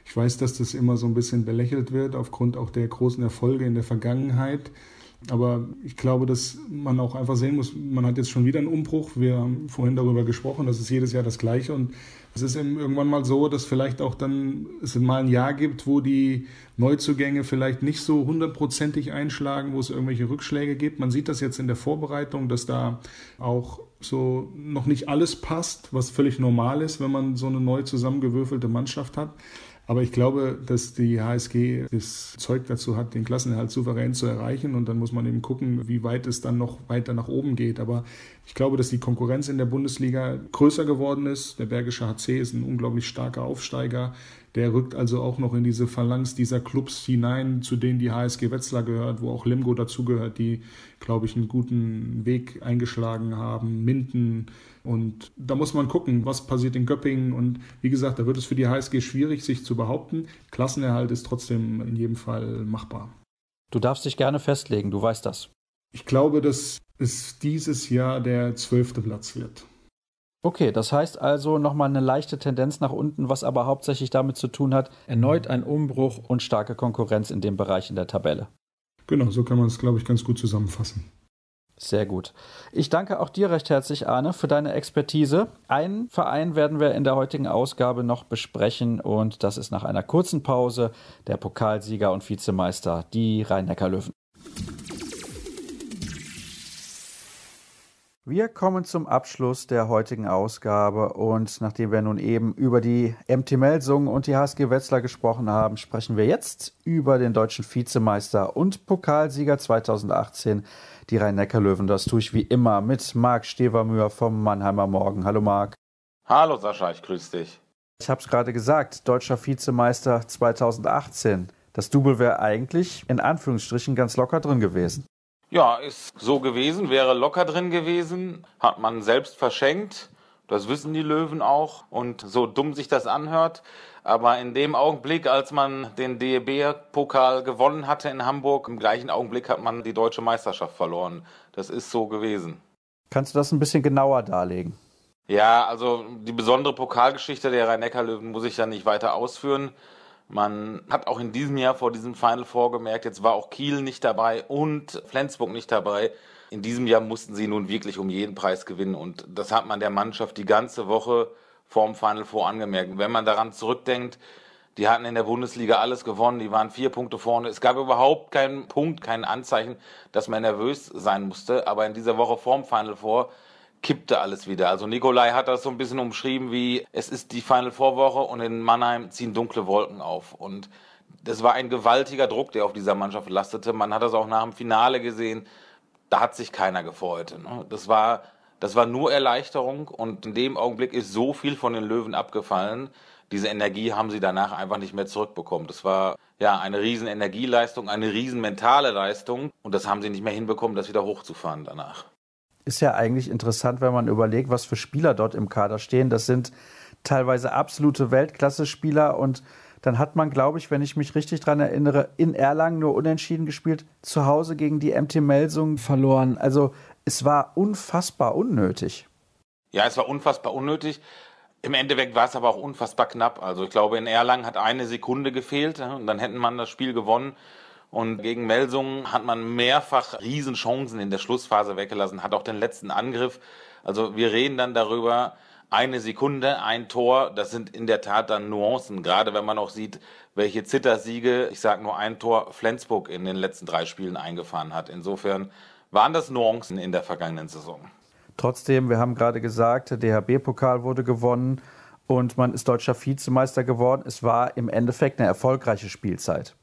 Ich weiß, dass das immer so ein bisschen belächelt wird, aufgrund auch der großen Erfolge in der Vergangenheit. Aber ich glaube, dass man auch einfach sehen muss, man hat jetzt schon wieder einen Umbruch. Wir haben vorhin darüber gesprochen, das ist jedes Jahr das Gleiche. Und es ist irgendwann mal so, dass vielleicht auch dann es mal ein Jahr gibt, wo die Neuzugänge vielleicht nicht so hundertprozentig einschlagen, wo es irgendwelche Rückschläge gibt. Man sieht das jetzt in der Vorbereitung, dass da auch so noch nicht alles passt, was völlig normal ist, wenn man so eine neu zusammengewürfelte Mannschaft hat. Aber ich glaube, dass die HSG das Zeug dazu hat, den Klassenerhalt souverän zu erreichen. Und dann muss man eben gucken, wie weit es dann noch weiter nach oben geht. Aber ich glaube, dass die Konkurrenz in der Bundesliga größer geworden ist. Der Bergische HC ist ein unglaublich starker Aufsteiger. Der rückt also auch noch in diese Phalanx dieser Clubs hinein, zu denen die HSG Wetzlar gehört, wo auch Limgo dazugehört, die, glaube ich, einen guten Weg eingeschlagen haben. Minden. Und da muss man gucken, was passiert in Göppingen. Und wie gesagt, da wird es für die HSG schwierig, sich zu behaupten. Klassenerhalt ist trotzdem in jedem Fall machbar. Du darfst dich gerne festlegen, du weißt das. Ich glaube, dass es dieses Jahr der zwölfte Platz wird. Okay, das heißt also nochmal eine leichte Tendenz nach unten, was aber hauptsächlich damit zu tun hat, erneut ein Umbruch und starke Konkurrenz in dem Bereich in der Tabelle. Genau, so kann man es, glaube ich, ganz gut zusammenfassen. Sehr gut. Ich danke auch dir recht herzlich, Arne, für deine Expertise. Einen Verein werden wir in der heutigen Ausgabe noch besprechen und das ist nach einer kurzen Pause der Pokalsieger und Vizemeister, die Rhein-Neckar-Löwen. Wir kommen zum Abschluss der heutigen Ausgabe und nachdem wir nun eben über die MT Melsungen und die HSG Wetzlar gesprochen haben, sprechen wir jetzt über den deutschen Vizemeister und Pokalsieger 2018, die Rhein-Neckar-Löwen. Das tue ich wie immer mit Marc Stevermüher vom Mannheimer Morgen. Hallo Marc. Hallo Sascha, ich grüße dich. Ich habe es gerade gesagt, deutscher Vizemeister 2018. Das Double wäre eigentlich in Anführungsstrichen ganz locker drin gewesen. Ja, ist so gewesen, wäre locker drin gewesen, hat man selbst verschenkt. Das wissen die Löwen auch. Und so dumm sich das anhört. Aber in dem Augenblick, als man den DEB-Pokal gewonnen hatte in Hamburg, im gleichen Augenblick hat man die deutsche Meisterschaft verloren. Das ist so gewesen. Kannst du das ein bisschen genauer darlegen? Ja, also die besondere Pokalgeschichte der Rhein-Neckar-Löwen muss ich ja nicht weiter ausführen. Man hat auch in diesem Jahr vor diesem Final vorgemerkt, jetzt war auch Kiel nicht dabei und Flensburg nicht dabei. In diesem Jahr mussten sie nun wirklich um jeden Preis gewinnen und das hat man der Mannschaft die ganze Woche vorm Final Four angemerkt. wenn man daran zurückdenkt, die hatten in der Bundesliga alles gewonnen, die waren vier Punkte vorne. Es gab überhaupt keinen Punkt, kein Anzeichen, dass man nervös sein musste. Aber in dieser Woche vorm Final Four kippte alles wieder. Also Nikolai hat das so ein bisschen umschrieben wie, es ist die Final Four Woche und in Mannheim ziehen dunkle Wolken auf. Und das war ein gewaltiger Druck, der auf dieser Mannschaft lastete. Man hat das auch nach dem Finale gesehen. Da hat sich keiner gefreut. Ne? Das war, das war nur Erleichterung und in dem Augenblick ist so viel von den Löwen abgefallen. Diese Energie haben sie danach einfach nicht mehr zurückbekommen. Das war ja eine riesen Energieleistung, eine riesen mentale Leistung und das haben sie nicht mehr hinbekommen, das wieder hochzufahren danach ist ja eigentlich interessant, wenn man überlegt, was für Spieler dort im Kader stehen. Das sind teilweise absolute Weltklasse-Spieler und dann hat man, glaube ich, wenn ich mich richtig daran erinnere, in Erlangen nur unentschieden gespielt, zu Hause gegen die MT Melsung verloren. Also es war unfassbar unnötig. Ja, es war unfassbar unnötig. Im Endeffekt war es aber auch unfassbar knapp. Also ich glaube, in Erlangen hat eine Sekunde gefehlt und dann hätten man das Spiel gewonnen. Und gegen Melsungen hat man mehrfach Riesenchancen in der Schlussphase weggelassen, hat auch den letzten Angriff. Also wir reden dann darüber, eine Sekunde, ein Tor, das sind in der Tat dann Nuancen, gerade wenn man auch sieht, welche Zittersiege, ich sage nur ein Tor, Flensburg in den letzten drei Spielen eingefahren hat. Insofern waren das Nuancen in der vergangenen Saison. Trotzdem, wir haben gerade gesagt, der DHB-Pokal wurde gewonnen und man ist deutscher Vizemeister geworden. Es war im Endeffekt eine erfolgreiche Spielzeit.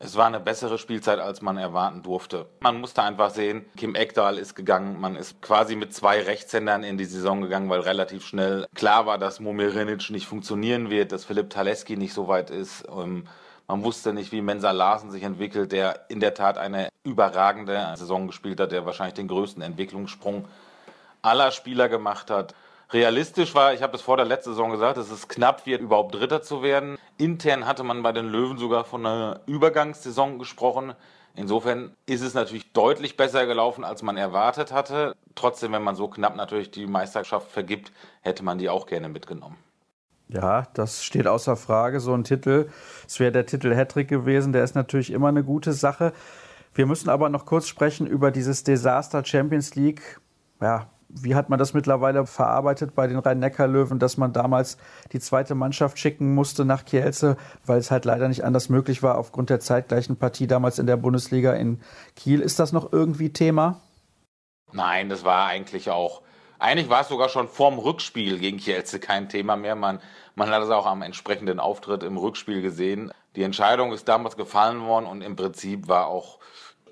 Es war eine bessere Spielzeit, als man erwarten durfte. Man musste einfach sehen, Kim Ekdal ist gegangen. Man ist quasi mit zwei Rechtshändern in die Saison gegangen, weil relativ schnell klar war, dass Momir Rinic nicht funktionieren wird, dass Philipp Taleski nicht so weit ist. Ähm, man wusste nicht, wie Mensa Larsen sich entwickelt, der in der Tat eine überragende Saison gespielt hat, der wahrscheinlich den größten Entwicklungssprung aller Spieler gemacht hat realistisch war, ich habe es vor der letzten Saison gesagt, dass es knapp wird, überhaupt Dritter zu werden. Intern hatte man bei den Löwen sogar von einer Übergangssaison gesprochen. Insofern ist es natürlich deutlich besser gelaufen, als man erwartet hatte. Trotzdem, wenn man so knapp natürlich die Meisterschaft vergibt, hätte man die auch gerne mitgenommen. Ja, das steht außer Frage. So ein Titel, es wäre der Titel Hattrick gewesen, der ist natürlich immer eine gute Sache. Wir müssen aber noch kurz sprechen über dieses Desaster Champions League. Ja, wie hat man das mittlerweile verarbeitet bei den Rhein-Neckar-Löwen, dass man damals die zweite Mannschaft schicken musste nach Kielce, weil es halt leider nicht anders möglich war aufgrund der zeitgleichen Partie damals in der Bundesliga in Kiel? Ist das noch irgendwie Thema? Nein, das war eigentlich auch. Eigentlich war es sogar schon vorm Rückspiel gegen Kielce kein Thema mehr. Man, man hat es auch am entsprechenden Auftritt im Rückspiel gesehen. Die Entscheidung ist damals gefallen worden und im Prinzip war auch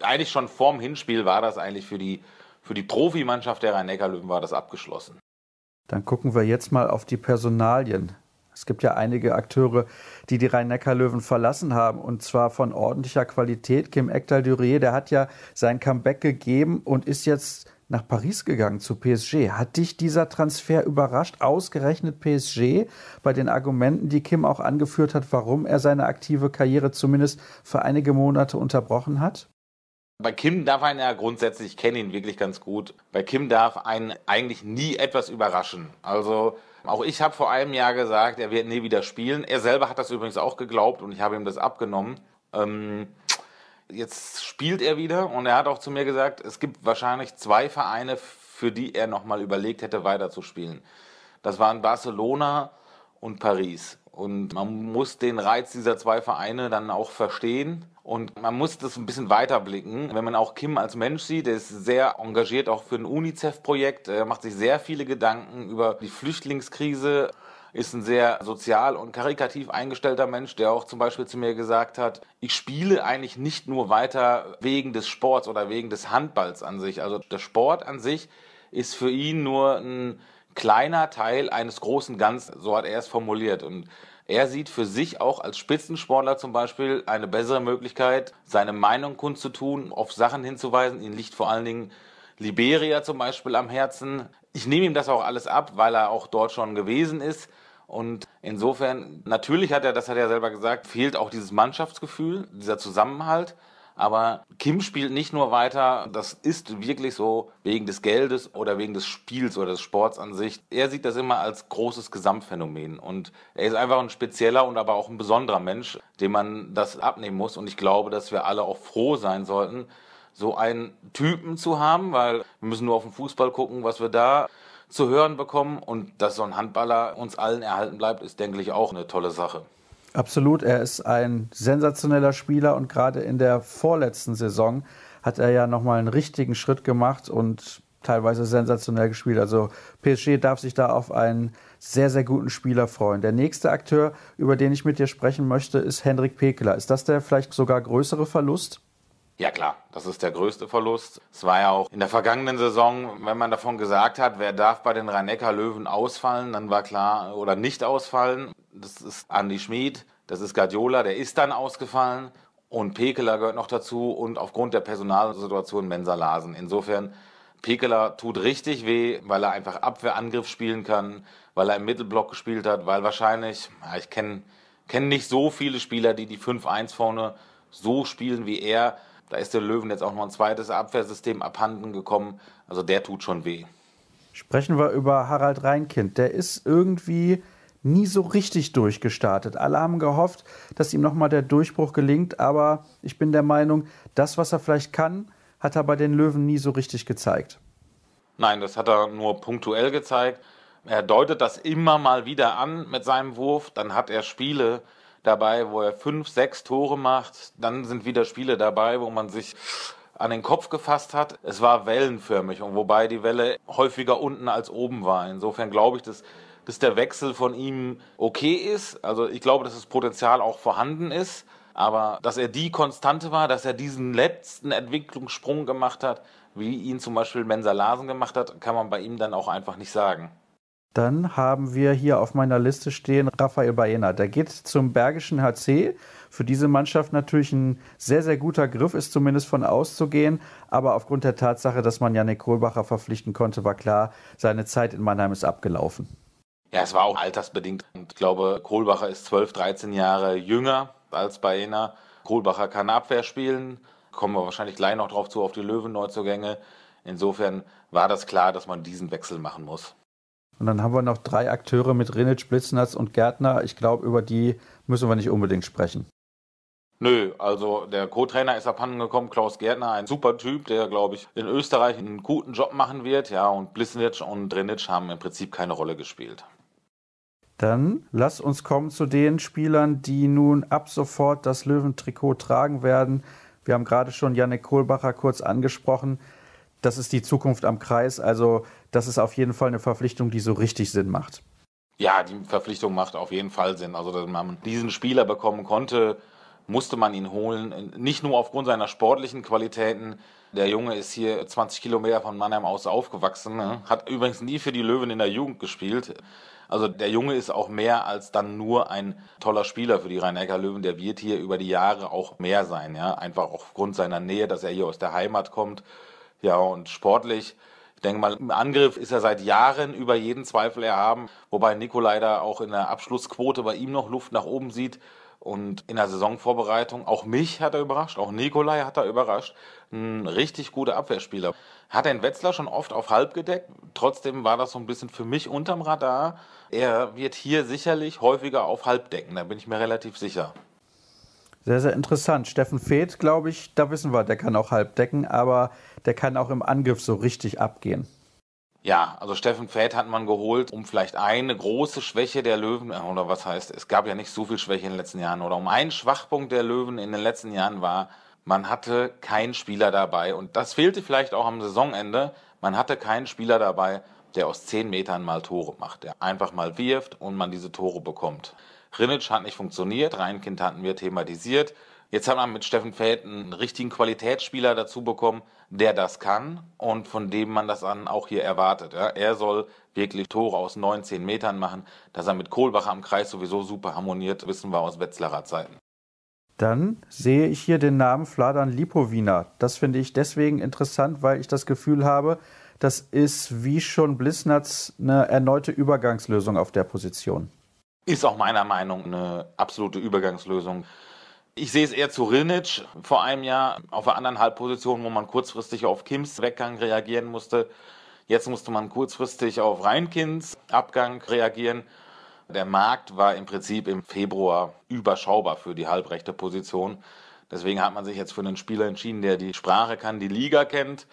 eigentlich schon vorm Hinspiel war das eigentlich für die für die Profimannschaft der Rhein-Neckar-Löwen war das abgeschlossen. Dann gucken wir jetzt mal auf die Personalien. Es gibt ja einige Akteure, die die Rhein-Neckar-Löwen verlassen haben und zwar von ordentlicher Qualität. Kim Ekdal-Durier, der hat ja sein Comeback gegeben und ist jetzt nach Paris gegangen zu PSG. Hat dich dieser Transfer überrascht? Ausgerechnet PSG bei den Argumenten, die Kim auch angeführt hat, warum er seine aktive Karriere zumindest für einige Monate unterbrochen hat? Bei Kim darf einen ja grundsätzlich, ich kenne ihn wirklich ganz gut, bei Kim darf einen eigentlich nie etwas überraschen. Also auch ich habe vor einem Jahr gesagt, er wird nie wieder spielen. Er selber hat das übrigens auch geglaubt und ich habe ihm das abgenommen. Ähm, jetzt spielt er wieder und er hat auch zu mir gesagt, es gibt wahrscheinlich zwei Vereine, für die er nochmal überlegt hätte, weiterzuspielen. Das waren Barcelona und Paris. Und man muss den Reiz dieser zwei Vereine dann auch verstehen. Und man muss das ein bisschen weiterblicken. Wenn man auch Kim als Mensch sieht, der ist sehr engagiert auch für ein UNICEF-Projekt, er macht sich sehr viele Gedanken über die Flüchtlingskrise, ist ein sehr sozial und karikativ eingestellter Mensch, der auch zum Beispiel zu mir gesagt hat, ich spiele eigentlich nicht nur weiter wegen des Sports oder wegen des Handballs an sich. Also der Sport an sich ist für ihn nur ein kleiner Teil eines großen Ganzen, so hat er es formuliert. Und er sieht für sich auch als Spitzensportler zum Beispiel eine bessere Möglichkeit, seine Meinung kundzutun, auf Sachen hinzuweisen. Ihn liegt vor allen Dingen Liberia zum Beispiel am Herzen. Ich nehme ihm das auch alles ab, weil er auch dort schon gewesen ist. Und insofern, natürlich hat er, das hat er selber gesagt, fehlt auch dieses Mannschaftsgefühl, dieser Zusammenhalt. Aber Kim spielt nicht nur weiter, das ist wirklich so wegen des Geldes oder wegen des Spiels oder des Sports an sich. Er sieht das immer als großes Gesamtphänomen und er ist einfach ein spezieller und aber auch ein besonderer Mensch, dem man das abnehmen muss. Und ich glaube, dass wir alle auch froh sein sollten, so einen Typen zu haben, weil wir müssen nur auf den Fußball gucken, was wir da zu hören bekommen. Und dass so ein Handballer uns allen erhalten bleibt, ist, denke ich, auch eine tolle Sache. Absolut, er ist ein sensationeller Spieler und gerade in der vorletzten Saison hat er ja nochmal einen richtigen Schritt gemacht und teilweise sensationell gespielt. Also PSG darf sich da auf einen sehr, sehr guten Spieler freuen. Der nächste Akteur, über den ich mit dir sprechen möchte, ist Hendrik Pekeler. Ist das der vielleicht sogar größere Verlust? Ja klar, das ist der größte Verlust. Es war ja auch in der vergangenen Saison, wenn man davon gesagt hat, wer darf bei den Rhein-Neckar-Löwen ausfallen, dann war klar, oder nicht ausfallen, das ist Andy Schmid, das ist Guardiola, der ist dann ausgefallen und Pekeler gehört noch dazu und aufgrund der Personalsituation Mensa Larsen. Insofern, Pekeler tut richtig weh, weil er einfach Abwehrangriff spielen kann, weil er im Mittelblock gespielt hat, weil wahrscheinlich, ich kenne kenn nicht so viele Spieler, die die 5-1 vorne so spielen wie er. Da ist der Löwen jetzt auch noch ein zweites Abwehrsystem abhanden gekommen. Also der tut schon weh. Sprechen wir über Harald Reinkind. Der ist irgendwie nie so richtig durchgestartet. Alle haben gehofft, dass ihm nochmal der Durchbruch gelingt, aber ich bin der Meinung, das, was er vielleicht kann, hat er bei den Löwen nie so richtig gezeigt. Nein, das hat er nur punktuell gezeigt. Er deutet das immer mal wieder an mit seinem Wurf. Dann hat er Spiele, dabei, wo er fünf, sechs Tore macht. Dann sind wieder Spiele dabei, wo man sich an den Kopf gefasst hat. Es war wellenförmig und wobei die Welle häufiger unten als oben war. Insofern glaube ich, dass, dass der Wechsel von ihm okay ist. Also ich glaube, dass das Potenzial auch vorhanden ist. Aber dass er die Konstante war, dass er diesen letzten Entwicklungssprung gemacht hat, wie ihn zum Beispiel Mensa Larsen gemacht hat, kann man bei ihm dann auch einfach nicht sagen. Dann haben wir hier auf meiner Liste stehen Raphael Baena. Der geht zum Bergischen HC. Für diese Mannschaft natürlich ein sehr, sehr guter Griff, ist zumindest von auszugehen. Aber aufgrund der Tatsache, dass man Janik Kohlbacher verpflichten konnte, war klar, seine Zeit in Mannheim ist abgelaufen. Ja, es war auch altersbedingt. Und ich glaube, Kohlbacher ist 12, 13 Jahre jünger als Baena. Kohlbacher kann Abwehr spielen. Kommen wir wahrscheinlich gleich noch drauf zu, auf die Löwen-Neuzugänge. Insofern war das klar, dass man diesen Wechsel machen muss. Und dann haben wir noch drei Akteure mit Rinitsch, Blitznatz und Gärtner. Ich glaube, über die müssen wir nicht unbedingt sprechen. Nö, also der Co-Trainer ist abhanden gekommen, Klaus Gärtner, ein super Typ, der, glaube ich, in Österreich einen guten Job machen wird. Ja, und Blissnitsch und Drinitsch haben im Prinzip keine Rolle gespielt. Dann lass uns kommen zu den Spielern, die nun ab sofort das Löwentrikot tragen werden. Wir haben gerade schon Janik Kohlbacher kurz angesprochen das ist die Zukunft am Kreis. Also das ist auf jeden Fall eine Verpflichtung, die so richtig Sinn macht. Ja, die Verpflichtung macht auf jeden Fall Sinn. Also, dass man diesen Spieler bekommen konnte, musste man ihn holen. Nicht nur aufgrund seiner sportlichen Qualitäten. Der Junge ist hier 20 Kilometer von Mannheim aus aufgewachsen. Ne? Hat übrigens nie für die Löwen in der Jugend gespielt. Also der Junge ist auch mehr als dann nur ein toller Spieler für die Rhein-Neckar-Löwen. Der wird hier über die Jahre auch mehr sein. Ja? Einfach aufgrund seiner Nähe, dass er hier aus der Heimat kommt ja, und sportlich, ich denke mal, im Angriff ist er seit Jahren über jeden Zweifel erhaben, wobei Nikolai da auch in der Abschlussquote bei ihm noch Luft nach oben sieht. Und in der Saisonvorbereitung, auch mich hat er überrascht, auch Nikolai hat er überrascht. Ein richtig guter Abwehrspieler. Hat den Wetzlar schon oft auf halb gedeckt, trotzdem war das so ein bisschen für mich unterm Radar. Er wird hier sicherlich häufiger auf halb decken, da bin ich mir relativ sicher. Sehr, sehr interessant. Steffen Feeth, glaube ich, da wissen wir, der kann auch halb decken, aber der kann auch im Angriff so richtig abgehen. Ja, also Steffen Feeth hat man geholt, um vielleicht eine große Schwäche der Löwen, äh, oder was heißt, es gab ja nicht so viel Schwäche in den letzten Jahren, oder um einen Schwachpunkt der Löwen in den letzten Jahren war, man hatte keinen Spieler dabei. Und das fehlte vielleicht auch am Saisonende. Man hatte keinen Spieler dabei, der aus zehn Metern mal Tore macht, der einfach mal wirft und man diese Tore bekommt. Rinitsch hat nicht funktioniert, Reinkind hatten wir thematisiert. Jetzt hat man mit Steffen Feld einen richtigen Qualitätsspieler dazu bekommen, der das kann und von dem man das dann auch hier erwartet. Er soll wirklich Tore aus 19 Metern machen. Dass er mit Kohlbacher am Kreis sowieso super harmoniert, wissen wir aus Wetzlarer Zeiten. Dann sehe ich hier den Namen Fladan Lipowina. Das finde ich deswegen interessant, weil ich das Gefühl habe, das ist wie schon Blissnatz eine erneute Übergangslösung auf der Position. Ist auch meiner Meinung eine absolute Übergangslösung. Ich sehe es eher zu Rilnic vor einem Jahr auf der anderen Halbposition, wo man kurzfristig auf Kims Weggang reagieren musste. Jetzt musste man kurzfristig auf Reinkins Abgang reagieren. Der Markt war im Prinzip im Februar überschaubar für die halbrechte Position. Deswegen hat man sich jetzt für einen Spieler entschieden, der die Sprache kann, die Liga kennt.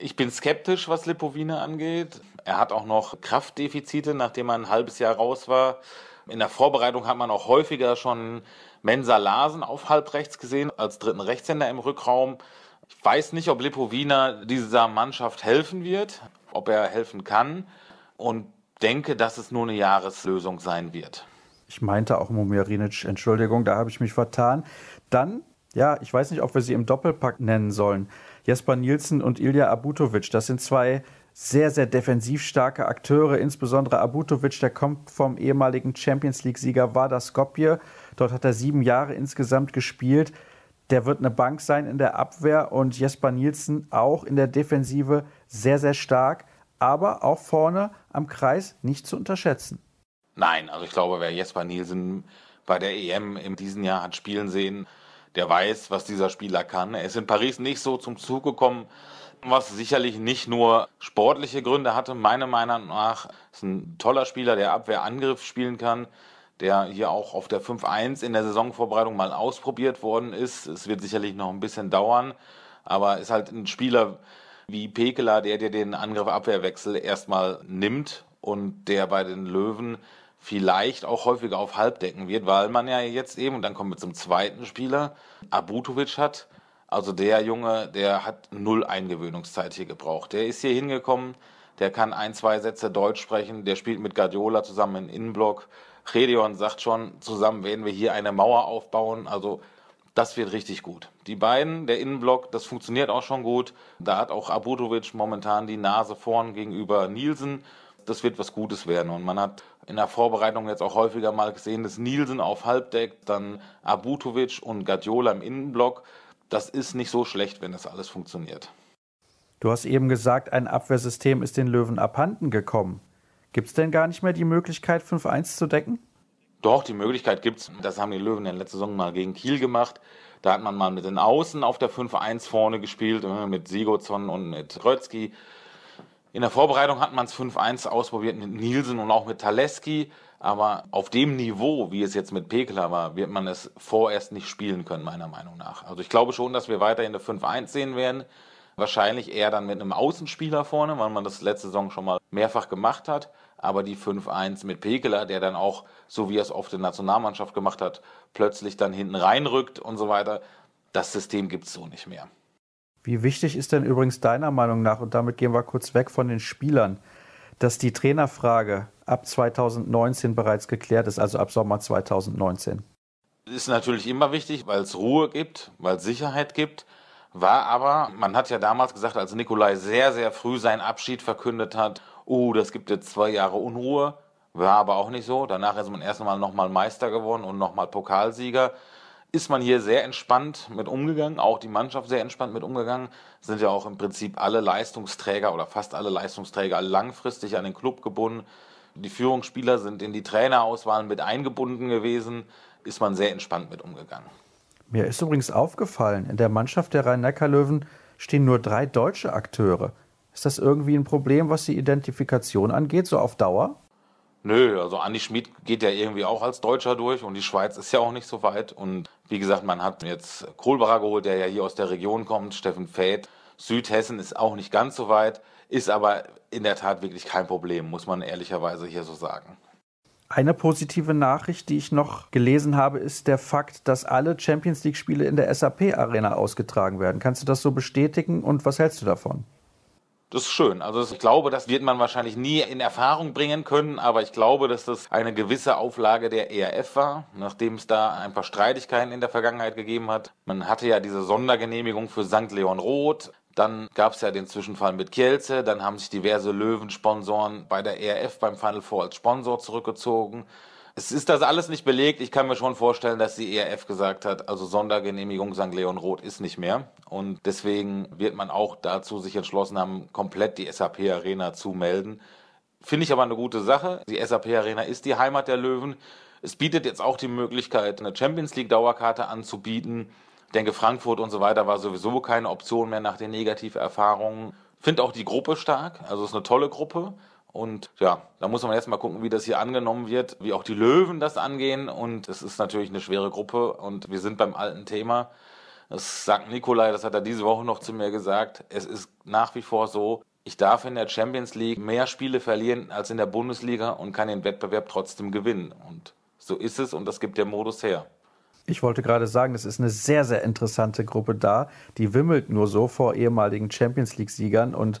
Ich bin skeptisch, was Lipovine angeht. Er hat auch noch Kraftdefizite, nachdem er ein halbes Jahr raus war. In der Vorbereitung hat man auch häufiger schon Mensa Larsen auf halbrechts gesehen, als dritten Rechtshänder im Rückraum. Ich weiß nicht, ob Lipowina dieser Mannschaft helfen wird, ob er helfen kann und denke, dass es nur eine Jahreslösung sein wird. Ich meinte auch Mumirinic, Entschuldigung, da habe ich mich vertan. Dann, ja, ich weiß nicht, ob wir sie im Doppelpack nennen sollen. Jesper Nielsen und Ilja Abutovic, das sind zwei sehr, sehr defensiv starke Akteure, insbesondere Abutovic, der kommt vom ehemaligen Champions League-Sieger Vardar Skopje. Dort hat er sieben Jahre insgesamt gespielt. Der wird eine Bank sein in der Abwehr und Jesper Nielsen auch in der Defensive sehr, sehr stark, aber auch vorne am Kreis nicht zu unterschätzen. Nein, also ich glaube, wer Jesper Nielsen bei der EM in diesem Jahr hat spielen sehen, der weiß, was dieser Spieler kann. Er ist in Paris nicht so zum Zug gekommen, was sicherlich nicht nur sportliche Gründe hatte. Meiner Meinung nach ist ein toller Spieler, der Abwehrangriff spielen kann, der hier auch auf der 5-1 in der Saisonvorbereitung mal ausprobiert worden ist. Es wird sicherlich noch ein bisschen dauern, aber ist halt ein Spieler wie Pekela, der dir den Angriff-Abwehrwechsel erstmal nimmt und der bei den Löwen vielleicht auch häufiger auf Halbdecken wird, weil man ja jetzt eben, und dann kommen wir zum zweiten Spieler, Abutovic hat, also der Junge, der hat null Eingewöhnungszeit hier gebraucht. Der ist hier hingekommen, der kann ein, zwei Sätze Deutsch sprechen, der spielt mit Guardiola zusammen in Innenblock. Redion sagt schon, zusammen werden wir hier eine Mauer aufbauen. Also das wird richtig gut. Die beiden, der Innenblock, das funktioniert auch schon gut. Da hat auch Abutovic momentan die Nase vorn gegenüber Nielsen. Das wird was Gutes werden. Und man hat in der Vorbereitung jetzt auch häufiger mal gesehen, dass Nielsen auf Halbdeck, dann Abutovic und Guardiola im Innenblock das ist nicht so schlecht, wenn das alles funktioniert. Du hast eben gesagt, ein Abwehrsystem ist den Löwen abhanden gekommen. Gibt es denn gar nicht mehr die Möglichkeit, 5-1 zu decken? Doch, die Möglichkeit gibt es. Das haben die Löwen in der letzten Saison mal gegen Kiel gemacht. Da hat man mal mit den Außen auf der 5-1 vorne gespielt, äh, mit Sigurdsson und mit Rötzky. In der Vorbereitung hat man es 5-1 ausprobiert mit Nielsen und auch mit Taleski. Aber auf dem Niveau, wie es jetzt mit Pekela war, wird man es vorerst nicht spielen können, meiner Meinung nach. Also ich glaube schon, dass wir weiterhin eine 5-1 sehen werden. Wahrscheinlich eher dann mit einem Außenspieler vorne, weil man das letzte Saison schon mal mehrfach gemacht hat. Aber die 5-1 mit Pekela, der dann auch, so wie er es oft in der Nationalmannschaft gemacht hat, plötzlich dann hinten reinrückt und so weiter, das System gibt es so nicht mehr. Wie wichtig ist denn übrigens deiner Meinung nach, und damit gehen wir kurz weg von den Spielern, dass die Trainerfrage ab 2019 bereits geklärt ist, also ab Sommer 2019? Ist natürlich immer wichtig, weil es Ruhe gibt, weil es Sicherheit gibt. War aber, man hat ja damals gesagt, als Nikolai sehr, sehr früh seinen Abschied verkündet hat, oh, das gibt jetzt zwei Jahre Unruhe. War aber auch nicht so. Danach ist man erst einmal nochmal Meister geworden und nochmal Pokalsieger ist man hier sehr entspannt mit umgegangen, auch die Mannschaft sehr entspannt mit umgegangen. Sind ja auch im Prinzip alle Leistungsträger oder fast alle Leistungsträger langfristig an den Club gebunden. Die Führungsspieler sind in die Trainerauswahl mit eingebunden gewesen. Ist man sehr entspannt mit umgegangen. Mir ist übrigens aufgefallen, in der Mannschaft der Rhein-Neckar-Löwen stehen nur drei deutsche Akteure. Ist das irgendwie ein Problem, was die Identifikation angeht, so auf Dauer? Nö, also Andi Schmid geht ja irgendwie auch als Deutscher durch und die Schweiz ist ja auch nicht so weit. Und wie gesagt, man hat jetzt Kohlbacher geholt, der ja hier aus der Region kommt, Steffen Fäth. Südhessen ist auch nicht ganz so weit, ist aber in der Tat wirklich kein Problem, muss man ehrlicherweise hier so sagen. Eine positive Nachricht, die ich noch gelesen habe, ist der Fakt, dass alle Champions League-Spiele in der SAP-Arena ausgetragen werden. Kannst du das so bestätigen und was hältst du davon? Das ist schön. Also ich glaube, das wird man wahrscheinlich nie in Erfahrung bringen können, aber ich glaube, dass das eine gewisse Auflage der ERF war, nachdem es da ein paar Streitigkeiten in der Vergangenheit gegeben hat. Man hatte ja diese Sondergenehmigung für St. Leon Roth. Dann gab es ja den Zwischenfall mit Kielce, dann haben sich diverse Löwensponsoren bei der ERF beim Final Four als Sponsor zurückgezogen. Es ist das alles nicht belegt. Ich kann mir schon vorstellen, dass die ERF gesagt hat, also Sondergenehmigung St. Leon Roth ist nicht mehr. Und deswegen wird man auch dazu sich entschlossen haben, komplett die SAP Arena zu melden. Finde ich aber eine gute Sache. Die SAP Arena ist die Heimat der Löwen. Es bietet jetzt auch die Möglichkeit, eine Champions League Dauerkarte anzubieten. Ich denke, Frankfurt und so weiter war sowieso keine Option mehr nach den Negativerfahrungen. Finde auch die Gruppe stark, also es ist eine tolle Gruppe. Und ja, da muss man jetzt mal gucken, wie das hier angenommen wird, wie auch die Löwen das angehen. Und es ist natürlich eine schwere Gruppe und wir sind beim alten Thema. Das sagt Nikolai, das hat er diese Woche noch zu mir gesagt. Es ist nach wie vor so, ich darf in der Champions League mehr Spiele verlieren als in der Bundesliga und kann den Wettbewerb trotzdem gewinnen. Und so ist es und das gibt der Modus her. Ich wollte gerade sagen, es ist eine sehr, sehr interessante Gruppe da. Die wimmelt nur so vor ehemaligen Champions League-Siegern und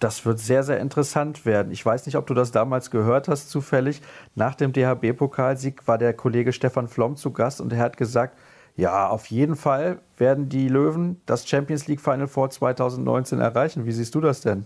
das wird sehr, sehr interessant werden. Ich weiß nicht, ob du das damals gehört hast, zufällig. Nach dem DHB-Pokalsieg war der Kollege Stefan Flom zu Gast und er hat gesagt, ja, auf jeden Fall werden die Löwen das Champions League Final Four 2019 erreichen. Wie siehst du das denn?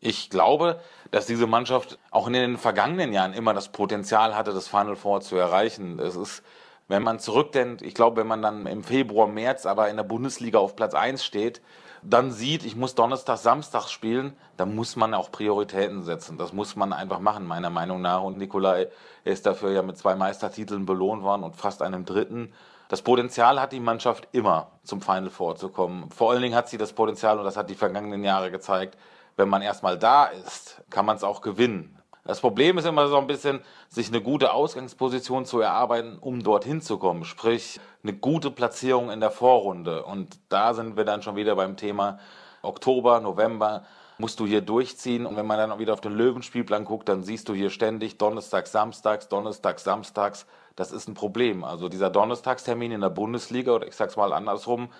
Ich glaube, dass diese Mannschaft auch in den vergangenen Jahren immer das Potenzial hatte, das Final Four zu erreichen. Es ist, wenn man zurückdenkt, ich glaube, wenn man dann im Februar, März aber in der Bundesliga auf Platz 1 steht, dann sieht, ich muss Donnerstag, Samstag spielen, dann muss man auch Prioritäten setzen. Das muss man einfach machen, meiner Meinung nach. Und Nikolai ist dafür ja mit zwei Meistertiteln belohnt worden und fast einem dritten. Das Potenzial hat die Mannschaft immer, zum Final Four zu kommen. Vor allen Dingen hat sie das Potenzial, und das hat die vergangenen Jahre gezeigt, wenn man erstmal da ist, kann man es auch gewinnen. Das Problem ist immer so ein bisschen, sich eine gute Ausgangsposition zu erarbeiten, um dorthin zu kommen. Sprich, eine gute Platzierung in der Vorrunde. Und da sind wir dann schon wieder beim Thema Oktober, November musst du hier durchziehen. Und wenn man dann wieder auf den Löwenspielplan guckt, dann siehst du hier ständig Donnerstags, Samstags, Donnerstags, Samstags. Das ist ein Problem. Also dieser Donnerstagstermin in der Bundesliga oder ich sag's mal andersrum,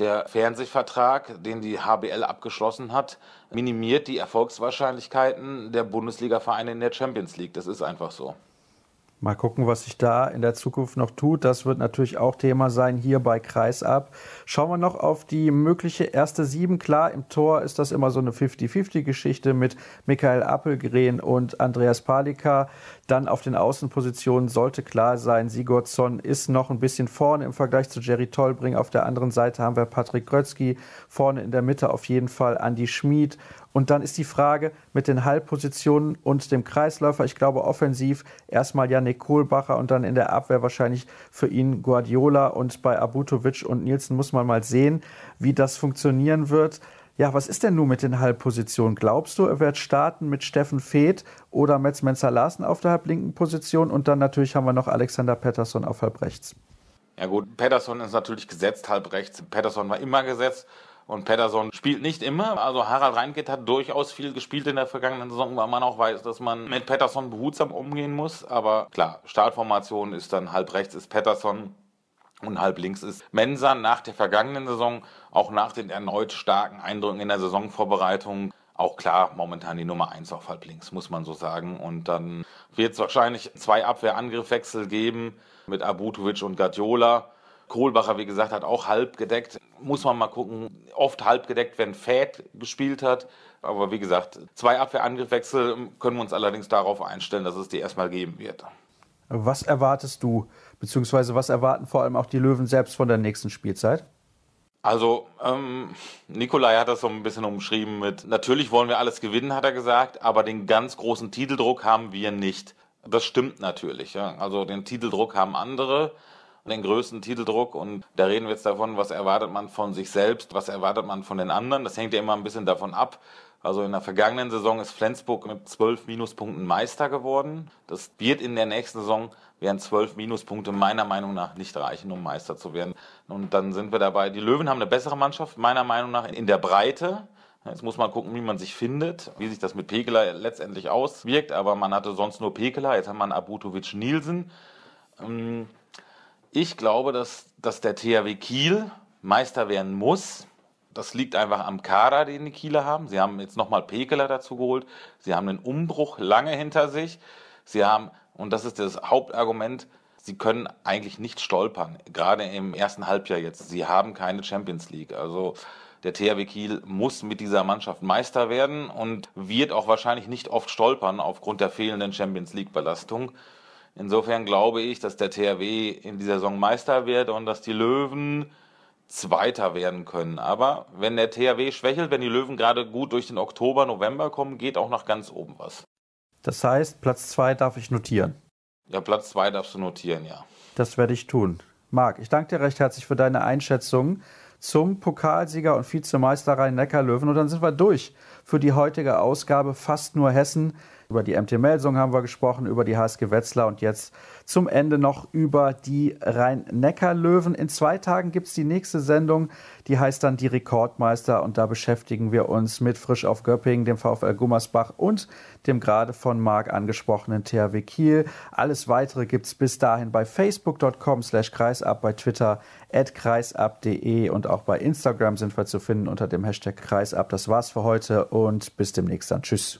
der Fernsehvertrag, den die HBL abgeschlossen hat, minimiert die Erfolgswahrscheinlichkeiten der Bundesliga-Vereine in der Champions League. Das ist einfach so. Mal gucken, was sich da in der Zukunft noch tut. Das wird natürlich auch Thema sein hier bei Kreisab. Schauen wir noch auf die mögliche erste Sieben. Klar, im Tor ist das immer so eine 50-50-Geschichte mit Michael Appelgren und Andreas Palika. Dann auf den Außenpositionen sollte klar sein, Sigurdsson ist noch ein bisschen vorne im Vergleich zu Jerry Tolbring. Auf der anderen Seite haben wir Patrick Grötzky. Vorne in der Mitte auf jeden Fall Andy Schmid. Und dann ist die Frage mit den Halbpositionen und dem Kreisläufer. Ich glaube, offensiv erstmal Janik Kohlbacher und dann in der Abwehr wahrscheinlich für ihn Guardiola. Und bei Abutovic und Nielsen muss man mal sehen, wie das funktionieren wird. Ja, was ist denn nun mit den Halbpositionen? Glaubst du, er wird starten mit Steffen Feeth oder Metz Menzer Larsen auf der halblinken Position? Und dann natürlich haben wir noch Alexander Pettersson auf halb rechts. Ja gut, Pettersson ist natürlich gesetzt halb rechts. Pettersson war immer gesetzt. Und Pedersen spielt nicht immer. Also Harald Reinkind hat durchaus viel gespielt in der vergangenen Saison, weil man auch weiß, dass man mit Pedersen behutsam umgehen muss. Aber klar, Startformation ist dann halb rechts ist Pedersen und halb links ist Mensa nach der vergangenen Saison, auch nach den erneut starken Eindrücken in der Saisonvorbereitung. Auch klar, momentan die Nummer 1 auf halb links, muss man so sagen. Und dann wird es wahrscheinlich zwei Abwehrangriffwechsel geben mit Abutovic und Guardiola. Kohlbacher, wie gesagt, hat auch halb gedeckt. Muss man mal gucken. Oft halb gedeckt, wenn Fäd gespielt hat. Aber wie gesagt, zwei Abwehrangriffwechsel können wir uns allerdings darauf einstellen, dass es die erstmal geben wird. Was erwartest du, beziehungsweise was erwarten vor allem auch die Löwen selbst von der nächsten Spielzeit? Also, ähm, Nikolai hat das so ein bisschen umschrieben mit, natürlich wollen wir alles gewinnen, hat er gesagt, aber den ganz großen Titeldruck haben wir nicht. Das stimmt natürlich. Ja. Also den Titeldruck haben andere den größten Titeldruck und da reden wir jetzt davon, was erwartet man von sich selbst, was erwartet man von den anderen. Das hängt ja immer ein bisschen davon ab. Also in der vergangenen Saison ist Flensburg mit zwölf Minuspunkten Meister geworden. Das wird in der nächsten Saison werden zwölf Minuspunkte meiner Meinung nach nicht reichen, um Meister zu werden. Und dann sind wir dabei. Die Löwen haben eine bessere Mannschaft, meiner Meinung nach, in der Breite. Jetzt muss man gucken, wie man sich findet, wie sich das mit Pekela letztendlich auswirkt. Aber man hatte sonst nur Pekela, jetzt hat man Abutovic Nielsen. Ähm, ich glaube, dass, dass der THW Kiel Meister werden muss. Das liegt einfach am Kader, den die Kieler haben. Sie haben jetzt nochmal Pekeler dazu geholt. Sie haben einen Umbruch lange hinter sich. Sie haben, und das ist das Hauptargument, sie können eigentlich nicht stolpern. Gerade im ersten Halbjahr jetzt. Sie haben keine Champions League. Also der THW Kiel muss mit dieser Mannschaft Meister werden und wird auch wahrscheinlich nicht oft stolpern aufgrund der fehlenden Champions League Belastung. Insofern glaube ich, dass der THW in dieser Saison Meister wird und dass die Löwen Zweiter werden können. Aber wenn der THW schwächelt, wenn die Löwen gerade gut durch den Oktober, November kommen, geht auch nach ganz oben was. Das heißt, Platz 2 darf ich notieren. Ja, Platz 2 darfst du notieren, ja. Das werde ich tun. Marc, ich danke dir recht herzlich für deine Einschätzung zum Pokalsieger und Vizemeister Rhein-Neckar-Löwen. Und dann sind wir durch für die heutige Ausgabe Fast nur Hessen. Über die MT Melsung haben wir gesprochen, über die HSG Wetzlar und jetzt zum Ende noch über die Rhein-Neckar-Löwen. In zwei Tagen gibt es die nächste Sendung, die heißt dann die Rekordmeister und da beschäftigen wir uns mit Frisch auf Göppingen, dem VfL Gummersbach und dem gerade von Marc angesprochenen THW Kiel. Alles weitere gibt es bis dahin bei facebook.com slash kreisab, bei Twitter at kreisab.de und auch bei Instagram sind wir zu finden unter dem Hashtag kreisab. Das war's für heute und bis demnächst dann. Tschüss.